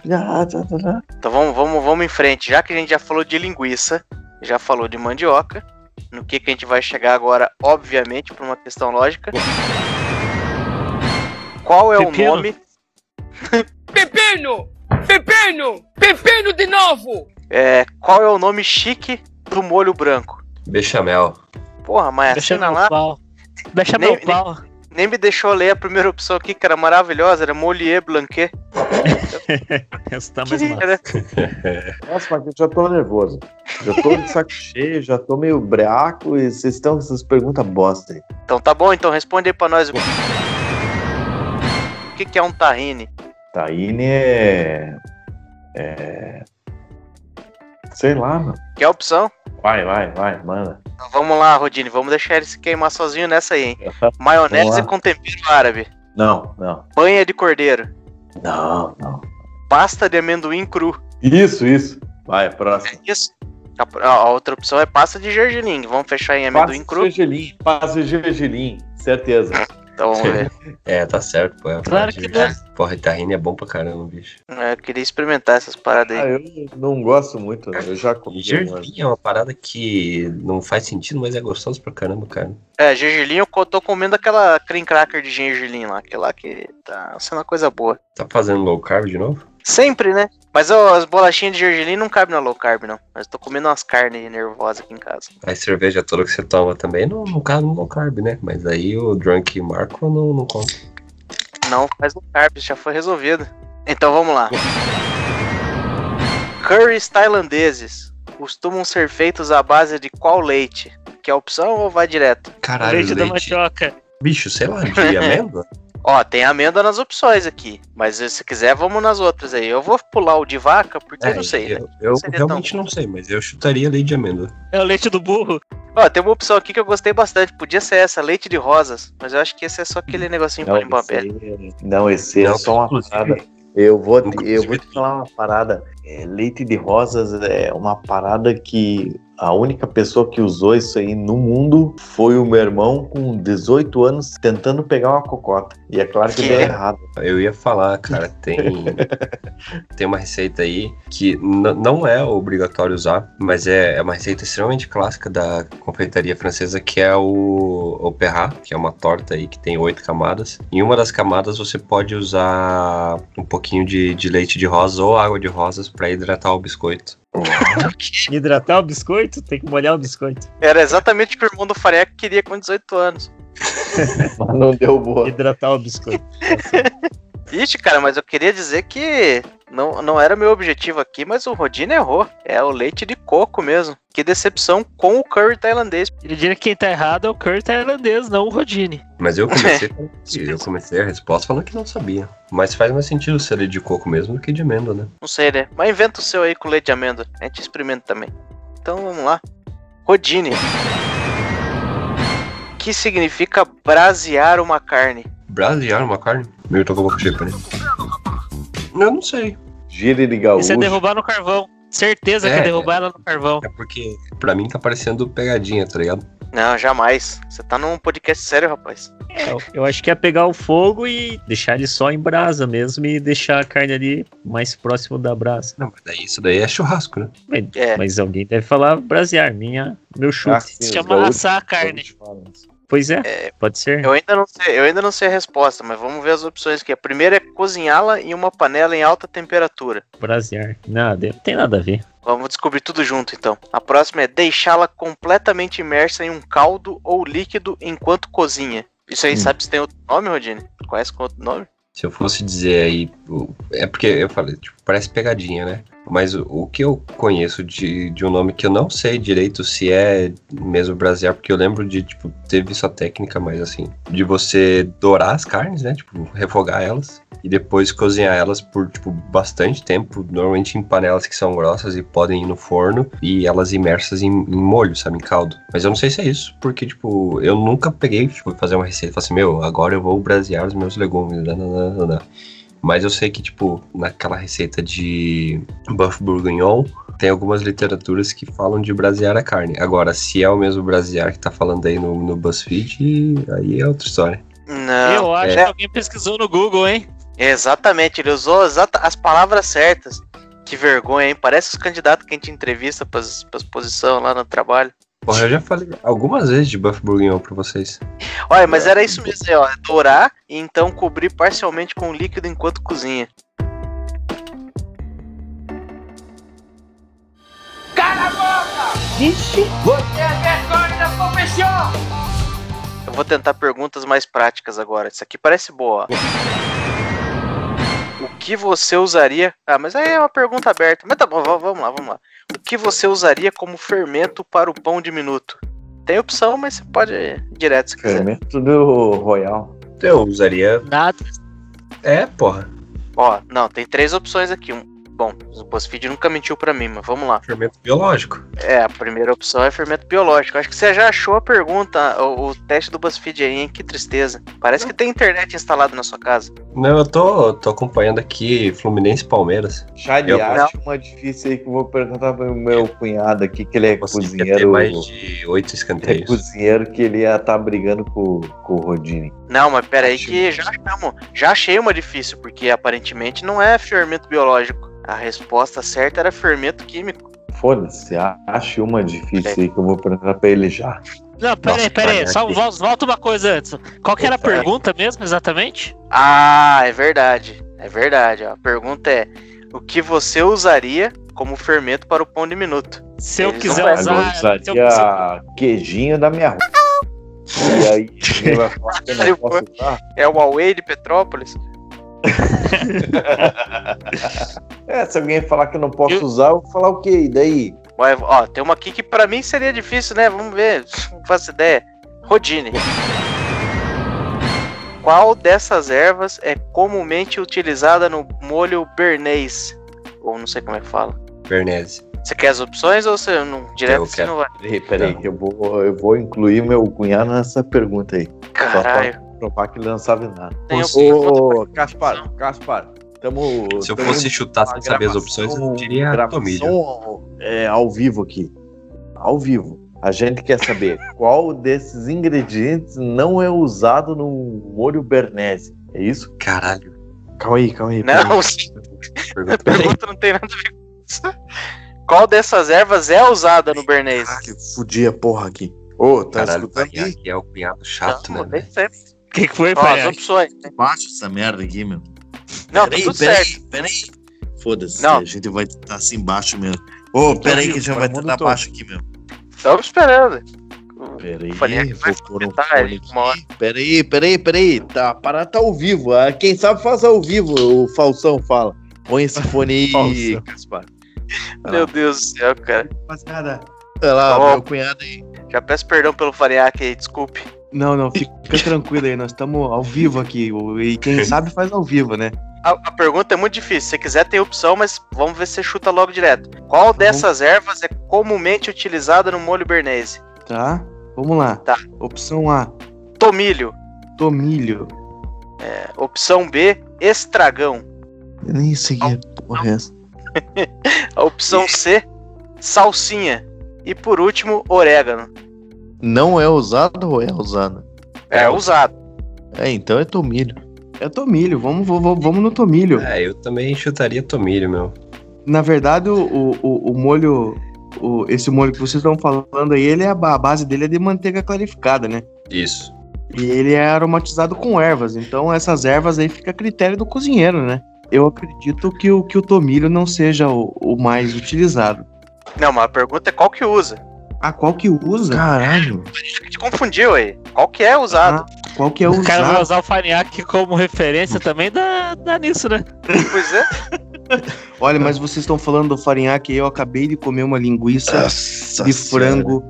Então vamos, vamos, vamos em frente. Já que a gente já falou de linguiça, já falou de mandioca, no que, que a gente vai chegar agora, obviamente, por uma questão lógica. (laughs) Qual é Pepino. o nome? (laughs) Pepino! Pepino! Pepino de novo! É, qual é o nome chique do molho branco? Bechamel. Porra, mas Deixa assina meu lá, pau. Deixa Nem- pau. nem me deixou ler a primeira opção aqui, que era maravilhosa, era Molière Blanquet. (laughs) Essa tá mais massa. Era- (laughs) Nossa, mas eu já tô nervoso. Já tô de saco (laughs) cheio, já tô meio breaco e vocês estão com essas perguntas bosta aí. Então tá bom, então responde aí pra nós. O que, que é um tahine? Taine é. É. Sei lá, mano. Que é a opção? Vai, vai, vai, manda. Então vamos lá, Rodine, vamos deixar ele se queimar sozinho nessa aí, hein? (laughs) Maionese com tempero árabe. Não, não. Banha de cordeiro. Não, não. Pasta de amendoim cru. Isso, isso. Vai, próximo. É isso. A, a outra opção é pasta de gergelim. Vamos fechar em amendoim Passa cru. gergelim, passa gergelim, certeza. (laughs) Então vamos (laughs) ver. É, tá certo, pô. É Claro que não. Porra, tahine é bom pra caramba, bicho. É, Eu queria experimentar essas paradas Ah, aí. eu não gosto muito, né? eu já comi. mas- gergelim é uma parada que não faz sentido, mas é gostoso pra caramba, cara. É, gergelim eu tô comendo aquela cream cracker de gergelim lá. Aquela que tá sendo uma coisa boa. Tá fazendo low carb de novo? Sempre, né? Mas ó, as bolachinhas de gergelim não cabem na low carb, não. Mas tô comendo umas carnes nervosas aqui em casa. A cerveja toda que você toma também não, não cabe no low carb, né? Mas aí o Drunk Marco não, não conta. Não, faz low carb, já foi resolvido. Então vamos lá. Curries tailandeses costumam ser feitos à base de qual leite? Que é a opção ou vai direto? Caralho, leite leite. da mandioca. Bicho, sei lá, de amêndoa? (laughs) Ó, tem amêndoa nas opções aqui. Mas se quiser, vamos nas outras aí. Eu vou pular o de vaca, porque eu não sei, né? É, Eu, eu Seria tão realmente não sei, mas eu chutaria leite de amêndoa. É o leite do burro. Ó, tem uma opção aqui que eu gostei bastante. Podia ser essa, leite de rosas. Mas eu acho que esse é só aquele negocinho pra Não, limpar a pele. aí- não, esse é Não, só uma parada. Eu vou, te, eu vou te falar uma parada. É, leite de rosas é uma parada que a única pessoa que usou isso aí no mundo foi o meu irmão com 18 anos tentando pegar uma cocota. E é claro que Que deu é? errado. Eu ia falar, cara, tem, (laughs) tem uma receita aí que não é obrigatório usar, mas é, é uma receita extremamente clássica da confeitaria francesa, que é o, o perrat, que é uma torta aí que tem oito camadas. Em uma das camadas você pode usar um pouquinho de, de leite de rosa ou água de rosas para hidratar o biscoito. (laughs) Hidratar o biscoito? Tem que molhar o biscoito. Era exatamente o que o irmão do Fareca queria com 18 anos. Mas não deu boa. Hidratar o biscoito. Ixi, cara, mas eu queria dizer que não, não era meu objetivo aqui, mas o Rodine errou. É o leite de coco mesmo. Que decepção com o curry tailandês. Eu diria que quem tá errado é o curry tailandês, não o Rodine. Mas eu comecei, (laughs) eu comecei a resposta falando que não sabia. Mas faz mais sentido ser leite de coco mesmo do que de amêndoa, né? Não sei, né? Mas inventa o seu aí com leite de amêndoa. A gente experimenta também. Então vamos lá. Rodine. Que significa brasear uma carne? Brasear uma carne? Meu, tô com a boca cheia, peraí. Eu não sei. Gire de gaúcho. Isso é derrubar no carvão. Certeza que É, é derrubar ela no carvão. É porque pra mim tá parecendo pegadinha, tá ligado? Não, jamais. Você tá num podcast sério, rapaz. É, eu- eu acho que é pegar o fogo e deixar ele só em brasa mesmo e deixar a carne ali mais próximo da brasa. Não, mas daí isso daí é churrasco, né? Mas, É. mas alguém deve falar brasear, minha, meu chute. Ah, sim, Se chama assar a carne. Pois é, pode ser. Eu ainda não sei, eu ainda não sei a resposta, mas vamos ver as opções aqui. A primeira é cozinhá-la em uma panela em alta temperatura. Brasear. Nada, não tem nada a ver. Vamos descobrir tudo junto então. A próxima é deixá-la completamente imersa em um caldo ou líquido enquanto cozinha. Isso aí, Hum. sabe se tem outro nome, Rodine? Conhece com outro nome? Se eu fosse dizer aí. É porque eu falei, tipo, parece pegadinha, né? Mas o, que eu conheço de, de um nome que eu não sei direito se é mesmo brasileiro, porque eu lembro de, tipo, ter visto a técnica, mas assim, de você dourar as carnes, né? Tipo, refogar elas e depois cozinhar elas por, tipo, bastante tempo, normalmente em panelas que são grossas e podem ir no forno e elas imersas em, em molho, sabe, em caldo. Mas eu não sei se é isso, porque, tipo, eu nunca peguei, tipo, fazer uma receita e falei assim, meu, agora eu vou brasear os meus legumes, nananana. Mas eu sei que, tipo, naquela receita de buff bourguignon, tem algumas literaturas que falam de brasear a carne. Agora, se é o mesmo brasear que tá falando aí no, no BuzzFeed, aí é outra história. Não. Eu acho é- que alguém pesquisou no Google, hein? Exatamente, ele usou exata, as palavras certas. Que vergonha, hein? Parece os candidatos que a gente entrevista pras, pras posições lá no trabalho. Porra, eu já falei algumas vezes de buff bourguignon pra vocês. Olha, mas era isso mesmo, aí, ó. Dourar e então cobrir parcialmente com líquido enquanto cozinha. Cala a boca! Vixe. Você é vergonha da profissão! Eu vou tentar perguntas mais práticas agora. Isso aqui parece boa. Que você usaria. Ah, mas aí é uma pergunta aberta. Mas tá bom, va- vamos lá, vamos lá. O que você usaria como fermento para o pão diminuto? Tem opção, mas você pode ir direto se quiser. Fermento do Royal. Eu usaria. Nada. É, porra. Ó, não, tem três opções aqui. Um, bom, o BuzzFeed nunca mentiu pra mim, mas vamos lá. Fermento biológico. É, a primeira opção é fermento biológico. Acho que você já achou a pergunta, o, o teste do BuzzFeed aí, hein? Que tristeza. Parece que tem internet instalado na sua casa. Não, eu tô, tô acompanhando aqui Fluminense e Palmeiras. Chade, Eu- acha uma difícil aí que eu vou perguntar pro meu cunhado aqui, que ele é Você cozinheiro. mais de oito É escanteios. cozinheiro que ele ia estar brigando com, com o Rodini. Não, mas pera aí que já achamos. Já achei uma difícil, porque aparentemente não é fermento biológico. A resposta certa era fermento químico. Foda-se, ache uma difícil aí que eu vou perguntar pra ele já. Não, peraí, peraí. Só volta uma coisa antes. Qual que era a pergunta mesmo, exatamente? Ah, é verdade. É verdade. Ó. A pergunta é: o que você usaria como fermento para o pão diminuto? Se eu Eles quiser não Eu usar. se eu- se eu- usaria queijinho da minha rua. E aí, vai falar que eu não posso usar. É o Huawei de Petrópolis? (laughs) É, se alguém falar que eu não posso Eu- usar, eu vou falar o quê? E daí? Ué, Ó, tem uma aqui que pra mim seria difícil, né? Vamos ver. Não (laughs) faço ideia. Rodine. Qual dessas ervas é comumente utilizada no molho bernês? Ou não sei como é que fala. Bernese. Você quer as opções ou você não direto Eu você quero. não vai? Peraí, peraí, eu vou, eu vou incluir meu cunhado nessa pergunta aí. Caralho. Provar que ele não sabe nada. Tem Ô, Caspar, Caspar, tamo. Se eu tamo fosse chutar sem saber as opções, eu diria gravação tomilho. é, ao vivo aqui. Ao vivo. A gente quer saber (laughs) qual desses ingredientes não é usado no molho bernese. É isso? Caralho. Calma aí, calma aí. Não, a (laughs) pergunta não tem nada a ver com isso. Qual dessas ervas é usada no bernês? Ah, que fudi a porra aqui. Ô, tá Caralho, escutando aí? aqui é o cunhado chato, Não, né? nem sempre. O que, que foi, Ó, as pai? opções. Baixa essa merda aqui, meu. Não, tá peraí, tudo peraí, certo. peraí. Foda-se, Não. a gente vai estar assim embaixo mesmo. Ô, peraí que já vai estar baixo aqui mesmo. Estamos esperando. Peraí, vai vou pôr um fone. Peraí, peraí, peraí. Tá, a parada tá ao vivo. Ah, Quem sabe faz ao vivo, o Falsão fala. Põe esse fone aí. Caspar. Meu Deus do céu, cara. Rapaziada. Olha lá, Ó. meu cunhado aí. Já peço perdão pelo Farinhaque aí, desculpe. Não, não, fica tranquilo aí, nós estamos ao vivo aqui. E quem (laughs) sabe faz ao vivo, né? A, a pergunta é muito difícil. Se você quiser, tem opção, mas vamos ver se você chuta logo direto. Qual dessas ervas é comumente utilizada no molho bernese? Tá? Vamos lá. Tá. Opção A, Tomilho. tomilho. É, opção B, estragão. Eu nem sei que porra é essa. (laughs) A opção C, salsinha. E por último, orégano. Não é usado ou é usado? É, usado. É, então é tomilho. É tomilho, vamos, vamos, vamos no tomilho. É, eu também chutaria tomilho, meu. Na verdade, o, o, o molho, o, esse molho que vocês estão falando aí, ele é a, ba- a base dele é de manteiga clarificada, né? Isso. E ele é aromatizado com ervas, então essas ervas aí fica a critério do cozinheiro, né? Eu acredito que o, que o tomilho não seja o, o mais utilizado. Não, mas a pergunta é qual que usa. Ah, qual que usa? Caralho. A gente confundiu aí. Qual que é usado? Qual que é O cara vai usado? usar o Farinhaque como referência também, dá, dá nisso, né? Pois é. (laughs) Olha, mas vocês estão falando do farinhaque aí, eu acabei de comer uma linguiça Nossa de Senhora. frango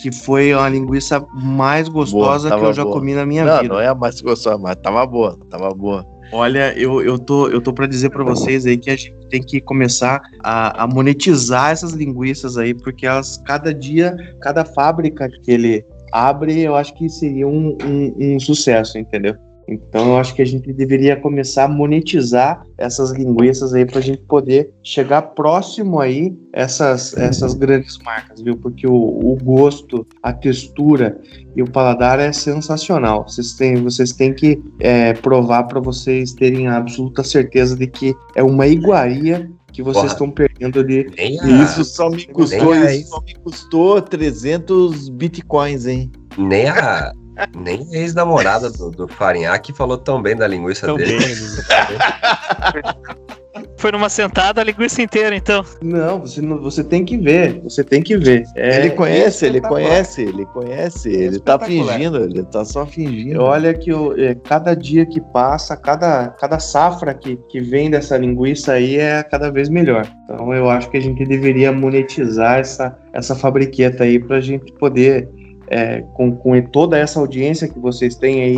que foi a linguiça mais gostosa Boa, que eu já boa. comi na minha Não, vida. não é a mais gostosa, mas tava boa, tava boa. Olha, eu, eu tô, eu tô para dizer para vocês aí que a gente tem que começar a, a monetizar essas linguiças aí, porque elas, cada dia, cada fábrica que ele abre, eu acho que seria um, um, um sucesso, entendeu? Então eu acho que a gente deveria começar a monetizar essas linguiças aí pra gente poder chegar próximo aí essas, essas grandes marcas, viu? Porque o, o gosto, a textura e o paladar é sensacional. Vocês têm, vocês têm que é, provar para vocês terem a absoluta certeza de que é uma iguaria que vocês estão perdendo ali. A, Isso só me custou, a isso só me custou 300 bitcoins, hein? nem a, nem a ex-namorada do, do Farinhaque falou tão bem da linguiça Tão dele. bem, (laughs) Foi numa sentada a linguiça inteira, então. Não, você, não, você tem que ver, você tem que ver. É ele conhece, ele espetacular. conhece, ele conhece, ele tá fingindo, ele tá só fingindo. Olha que o- é, cada dia que passa, cada, cada safra que, que vem dessa linguiça aí é cada vez melhor. Então eu acho que a gente deveria monetizar essa, essa fabriqueta aí pra gente poder, é, com, com toda essa audiência que vocês têm aí,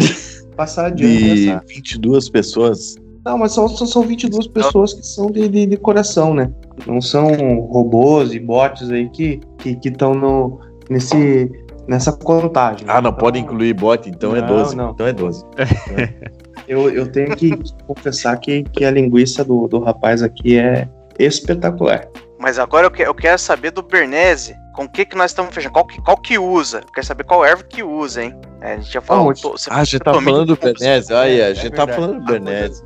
passar adiante de essa. 22 pessoas. Não, mas são, são, são 22 pessoas que são de, de, de coração, né? Não são robôs e bots aí que estão que, no nesse, nessa contagem. Ah, não Então, pode incluir bot, então é Não, 12. não. Então é 12. (laughs) Eu, eu tenho que confessar que, que a linguiça do, do rapaz aqui é espetacular. Mas agora eu, que- eu quero saber do Bernese. Com o que que nós estamos fechando? Qual que, qual que usa? Eu quero saber qual erva que usa, hein? É, a gente já falou. Você- Ah, a gente tá falando do Bernese. Olha, a É gente tá verdade. falando do Bernese.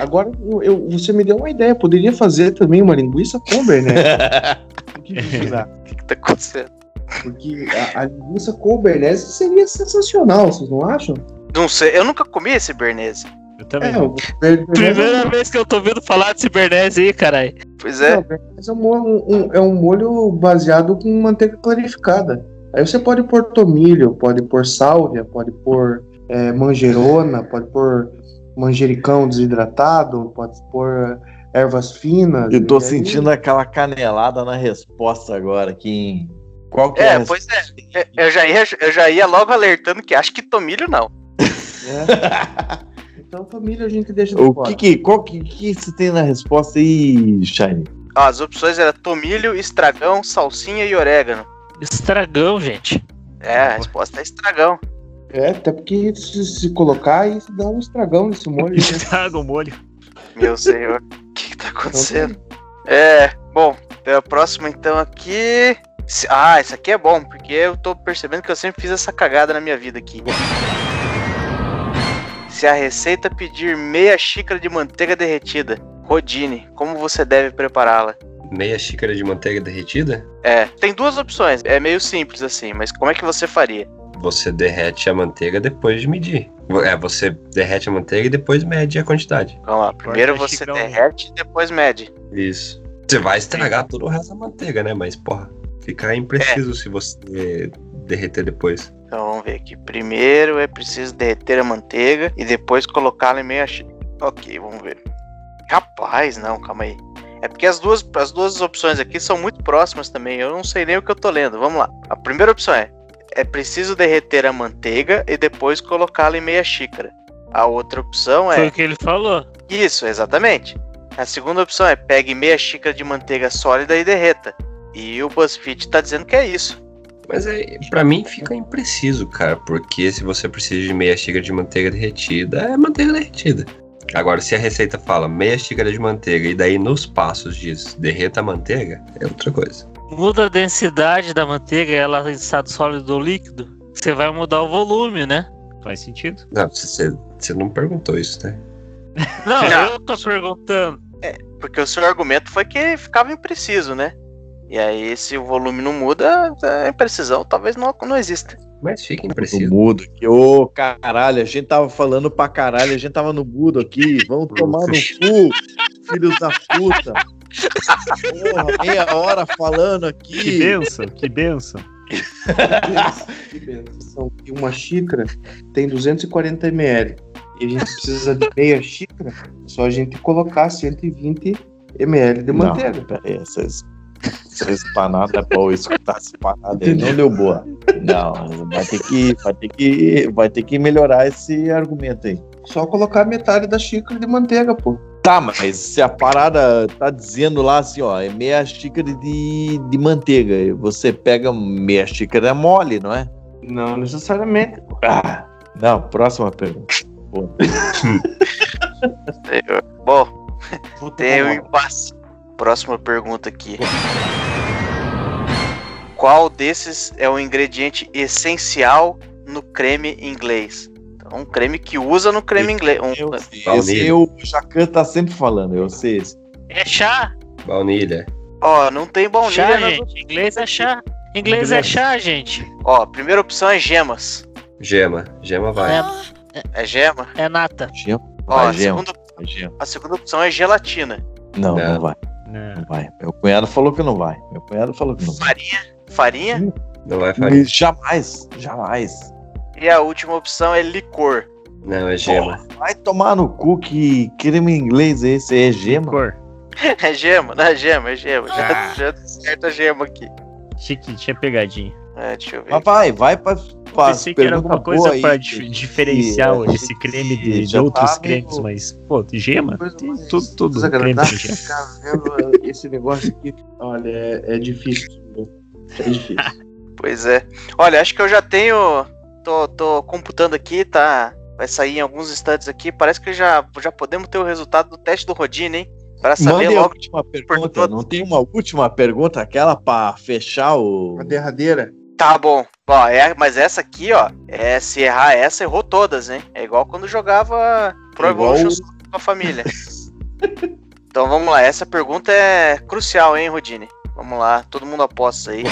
Agora eu, eu- você me deu uma ideia. Poderia fazer também uma linguiça com Bernet. (laughs) O que (laughs) que, que tá acontecendo? Porque a, a linguiça com Bernet seria sensacional, vocês não acham? Não sei, eu nunca comi esse Bernese. Eu também. É, o Bernet Primeira vez que eu tô ouvindo falar desse Bernese aí, caralho. Pois Não, é. o Bernays é um, molho, um- é um molho baseado com manteiga clarificada. Aí você pode pôr tomilho, pode pôr sálvia, pode pôr é, manjerona, pode pôr manjericão desidratado, pode pôr ervas finas. Eu tô e aí- sentindo aquela canelada na resposta agora aqui em. Qual que é, É, pois é. Eu- Eu já, ia, eu já ia logo alertando que acho que tomilho não. (laughs) É. Então tomilho a gente deixa de O fora. que que, qual que, que você tem na resposta aí, Shine? As opções eram tomilho, estragão, salsinha e orégano. Estragão, gente. É, a resposta é estragão. É, até porque se, se colocar aí dá um estragão nesse molho. né? (laughs) Estraga o molho. Meu senhor, o que, que tá acontecendo? É, bom, a próxima então aqui. Se- Ah, esse aqui é bom, porque eu tô percebendo que eu sempre fiz essa cagada na minha vida aqui. Se a receita pedir meia xícara de manteiga derretida, Rodine, como você deve prepará-la? Meia xícara de manteiga derretida? É, tem duas opções, é meio simples assim, mas como é que você faria? Você derrete a manteiga depois de medir. É, você derrete a manteiga e depois mede a quantidade. Vamos lá, primeiro Corta você derrete e depois mede. Isso. Você vai estragar todo o resto da manteiga, né? Mas, porra, fica impreciso se você derreter depois. Então vamos ver aqui. Primeiro é preciso derreter a manteiga e depois colocá-la em meia xícara. Ok, vamos ver. Capaz, não, calma aí. É porque as duas, as duas opções aqui são muito próximas também. Eu não sei nem o que eu tô lendo. Vamos lá. A primeira opção é: é preciso derreter a manteiga e depois colocá-la em meia xícara. A outra opção Foi é o que ele falou. isso, exatamente. A segunda opção é pegue meia xícara de manteiga sólida e derreta. E o BuzzFeed tá dizendo que é isso. Mas é, pra mim fica impreciso, cara, porque se você precisa de meia xícara de manteiga derretida, é manteiga derretida. Agora, se a receita fala meia xícara de manteiga e daí nos passos diz derreta a manteiga, é outra coisa. Muda a densidade da manteiga, ela em estado sólido ou líquido. Você vai mudar o volume, né? Faz sentido. Não, você, você não perguntou isso, né? Não, (laughs) Não. eu tô perguntando. Porque o seu argumento foi que ficava impreciso, né? E aí, se o volume não muda, a imprecisão talvez não, não exista. Mas fica No impreciso. mudo aqui. Ô, caralho, a gente tava falando pra caralho, a gente tava no mudo aqui. Vamos tomar no cu, filhos da puta. Porra, meia hora falando Que aqui. benção, que benção. Que benção. E uma xícara tem 240 ml. e a gente precisa de meia xícara, é só a gente colocar 120 ml de manteiga. Não, pera aí, essas, essas panadas é bom escutar essa panada aí, não deu boa. Não, vai ter que, vai ter que, vai ter que melhorar esse argumento aí. Só colocar metade da xícara de manteiga, pô. Tá, mas se a parada tá dizendo lá assim, ó, é meia xícara de, de manteiga, e você pega meia xícara mole, não é? Não necessariamente. Ah, não, próxima pergunta. (laughs) Bom, tem um impasse. Próxima pergunta aqui. Qual desses é o ingrediente essencial no creme inglês? Então, um creme que usa no creme inglês. Um- eu esse Baunilha. o Jacan tá sempre falando, eu sei esse. É chá. Baunilha. Ó, não tem baunilha Chá, gente. Inglês é chá. Inglês é chá, gente. Ó, a primeira opção é gemas. Gema. Gema vai. É gema? É nata. Gema, Ó, vai, a gema, segunda, vai, gema. a segunda opção é gelatina. Não, Não. não vai, Não. não vai. Meu cunhado falou que não vai. Meu cunhado falou que não vai. Farinha. Farinha. Não vai farinha. Jamais, jamais. E a última opção é licor. Não, é gema. Porra, vai tomar no cu que creme inglês esse é gema. Cor. (laughs) É gema, não é gema, é gema. Já, Ah. já acerta a gema aqui. Achei que tinha pegadinha. É, deixa eu ver. Mas vai, vai pra, Pensei que era alguma coisa boa aí, pra que- dif- diferenciar que- esse creme de, de outros tá cremes, meio- mas, pô, de gema? Tem mais tudo, tudo creme de (laughs) gema. Esse negócio aqui, olha, é, é difícil. É difícil. (laughs) Pois é. Olha, acho que eu já tenho. Tô, tô computando aqui, tá? Vai sair em alguns instantes aqui. Parece que já, já podemos ter o resultado do teste do Rodine, hein? Pra saber Mande a logo. última pergunta. todos. Não tem uma última pergunta, aquela pra fechar o. Uma derradeira. Tá bom. Ó, é, mas essa aqui, ó, é, se errar essa, errou todas, hein? É igual quando jogava Pro Igual Evolution (laughs) com a família. então vamos lá, essa pergunta é crucial, hein, Rodine? Vamos lá, todo mundo aposta aí.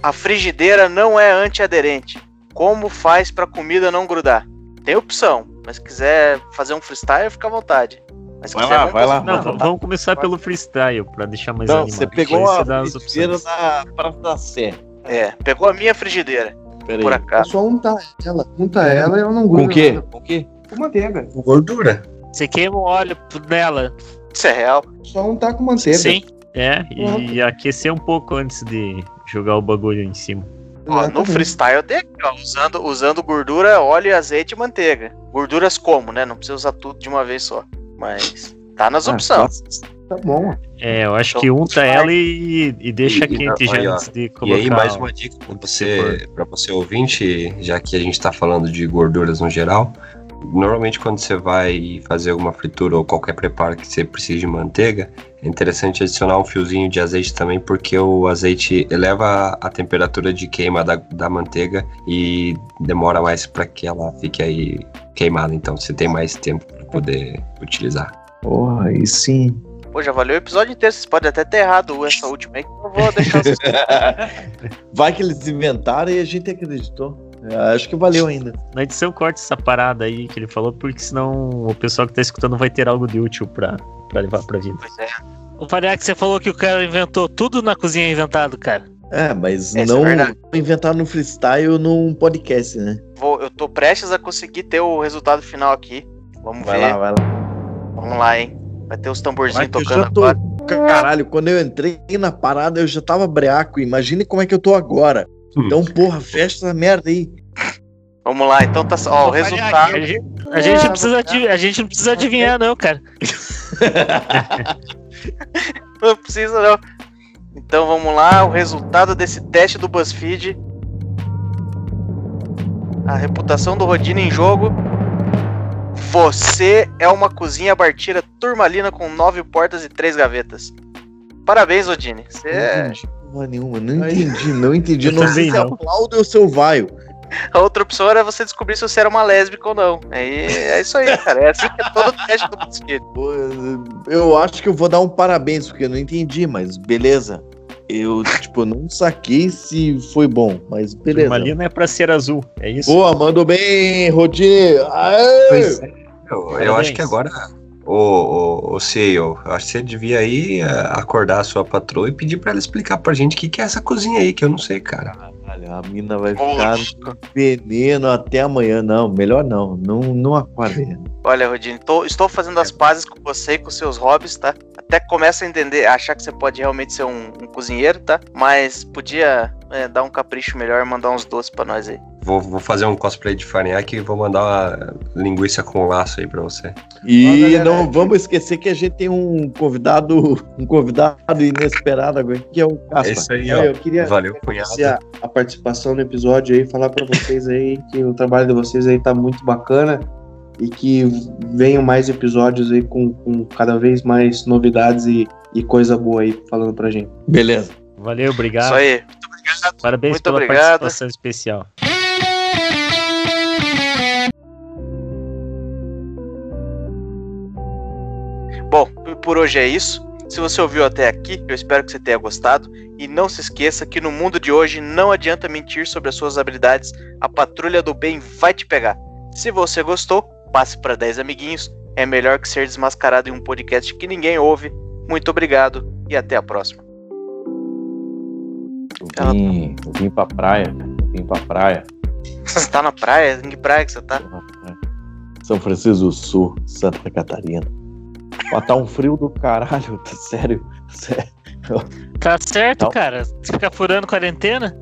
A frigideira não é antiaderente. Como faz pra comida não grudar? Tem opção, mas se quiser fazer um freestyle, fica à vontade. Mas Vai lá, vamos vai lá. Não, vamos começar pelo freestyle, pra deixar mais Não, animado. você pegou a frigideira na Praça da Sé. É, pegou a minha frigideira, Pera por aí. É acaso. só untar ela. Unta ela e ela não gruda. Com o quê? Com o quê? Com manteiga. Gordura. Você queima o óleo nela. Isso é real. Só untar com manteiga. Sim. É, e aquecer um pouco antes de jogar o bagulho em cima. Ó, no Exatamente. freestyle tem aqui, ó, usando, usando gordura, óleo, azeite e manteiga. Gorduras como, né? Não precisa usar tudo de uma vez só. Mas tá nas Ah, opções. Tá bom. É, eu acho Então, que unta vai. ela e, e deixa E- e- quente já aí, ó, antes de E colocar. aí, mais uma dica para você, pra você ouvinte, já que a gente está falando de gorduras no geral. Normalmente, quando você vai fazer alguma fritura ou qualquer preparo que você precise de manteiga, é interessante adicionar um fiozinho de azeite também, porque o azeite eleva a temperatura de queima da, da manteiga e demora mais para que ela fique aí queimada. Então, você tem mais tempo poder utilizar. Porra, aí sim. Pô, já valeu o episódio inteiro. Vocês podem até ter errado essa última aí, que eu vou deixar vocês. (laughs) Vai que eles inventaram e a gente acreditou. Acho que valeu ainda. Na edição corta essa parada aí que ele falou, porque senão o pessoal que tá escutando vai ter algo de útil pra, pra levar pra vida. Pois é. O Variac, você falou que o cara inventou tudo na cozinha inventado, cara. É, mas Essa é não verdade. inventar no freestyle num podcast, né? Vou, eu tô prestes a conseguir ter o resultado final aqui. Vamos Vai ver. lá, vai lá. Vamos lá, hein? Vai ter os tamborzinhos tocando já tô- agora. Caralho, quando eu entrei na parada, eu já tava breaco. Imagine como é que eu tô agora. Então, porra, fecha essa merda aí. Vamos lá, então tá. Ó, o resultado. A gente, a gente não precisa adi- a gente não precisa adivinhar, não, cara. (laughs) Não precisa, não. Então vamos lá, o resultado desse teste do BuzzFeed. A reputação do Rodine em jogo. Você é uma cozinha bartira turmalina com nove portas e três gavetas. Parabéns, Rodine. Você Não é... entendi porra nenhuma. Não entendi, não entendi. Eu Não sei se não. aplaudo ou se eu vaio. A outra opção era você descobrir se você era uma lésbica ou não. Aí é isso aí, cara. É assim que é todo teste do. Pô, Eu acho que eu vou dar um parabéns, porque eu não entendi, mas beleza. Eu, tipo, não saquei se foi bom, mas beleza. Turmalina é pra ser azul, é isso? Boa, mandou bem, Rodi. Aê! Pois é. Eu, eu acho que agora, o, o, o CEO, eu acho que você devia aí eh, acordar a sua patroa e pedir pra ela explicar pra gente o que, que é essa cozinha aí, que eu não sei, cara. Caralho, a mina vai ficar no veneno até amanhã. Não, melhor não. Não, não acorda. Olha, Rodine, tô- estou fazendo as pazes com você e com seus hobbies, tá? Até começo a entender, a achar que você pode realmente ser um, um cozinheiro, tá? Mas podia é, dar um capricho melhor e mandar uns doces pra nós aí. Vou, vou fazer um cosplay de farinhaque e vou mandar uma linguiça com laço aí pra você. E não vamos esquecer que a gente tem um convidado, um convidado inesperado agora, que é o Caspa. É isso aí, É, ó. eu queria Valeu, cunhado. a, a participação no episódio aí, falar pra vocês aí que o trabalho de vocês aí tá muito bacana e que venham mais episódios aí com, com cada vez mais novidades e, e coisa boa aí falando pra gente. Beleza. Valeu, obrigado. Isso aí. Parabéns Muito pela obrigado. participação especial. Bom, por hoje é isso. Se você ouviu até aqui, eu espero que você tenha gostado. E não se esqueça que no mundo de hoje não adianta mentir sobre as suas habilidades. A patrulha do bem vai te pegar. Se você gostou, passe para 10 amiguinhos. É melhor que ser desmascarado em um podcast que ninguém ouve. Muito obrigado e até a próxima. Eu vim, eu vim pra praia, cara. Eu vim pra praia. Você tá na praia? Em que praia que você tá? São Francisco do Sul, Santa Catarina. Ó, tá um frio do caralho, tá sério. sério. Tá certo, Não. cara. Você fica furando quarentena?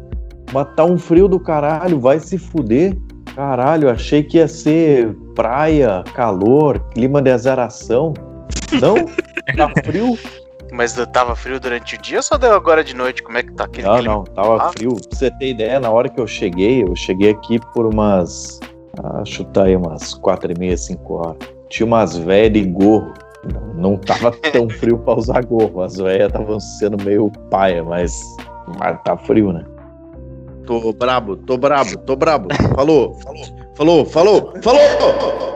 Mas tá um frio do caralho, vai se fuder. Caralho, achei que ia ser praia, calor, clima de azaração. Não? (laughs) Tá frio? Mas tava frio durante o dia ou só deu agora de noite? Como é que tá aquele Não, clima? não, tava Ah. frio. Pra você ter ideia, na hora que eu cheguei, eu cheguei aqui por umas. Ah, chutar aí umas quatro e meia, cinco horas. Tinha umas velhas de gorro. Não, tava tão frio pra usar gorro. As velhas estavam sendo meio paia, mas, mas tá frio, né? Tô brabo, tô brabo, tô brabo. Falou, falou, falou, falou, falou!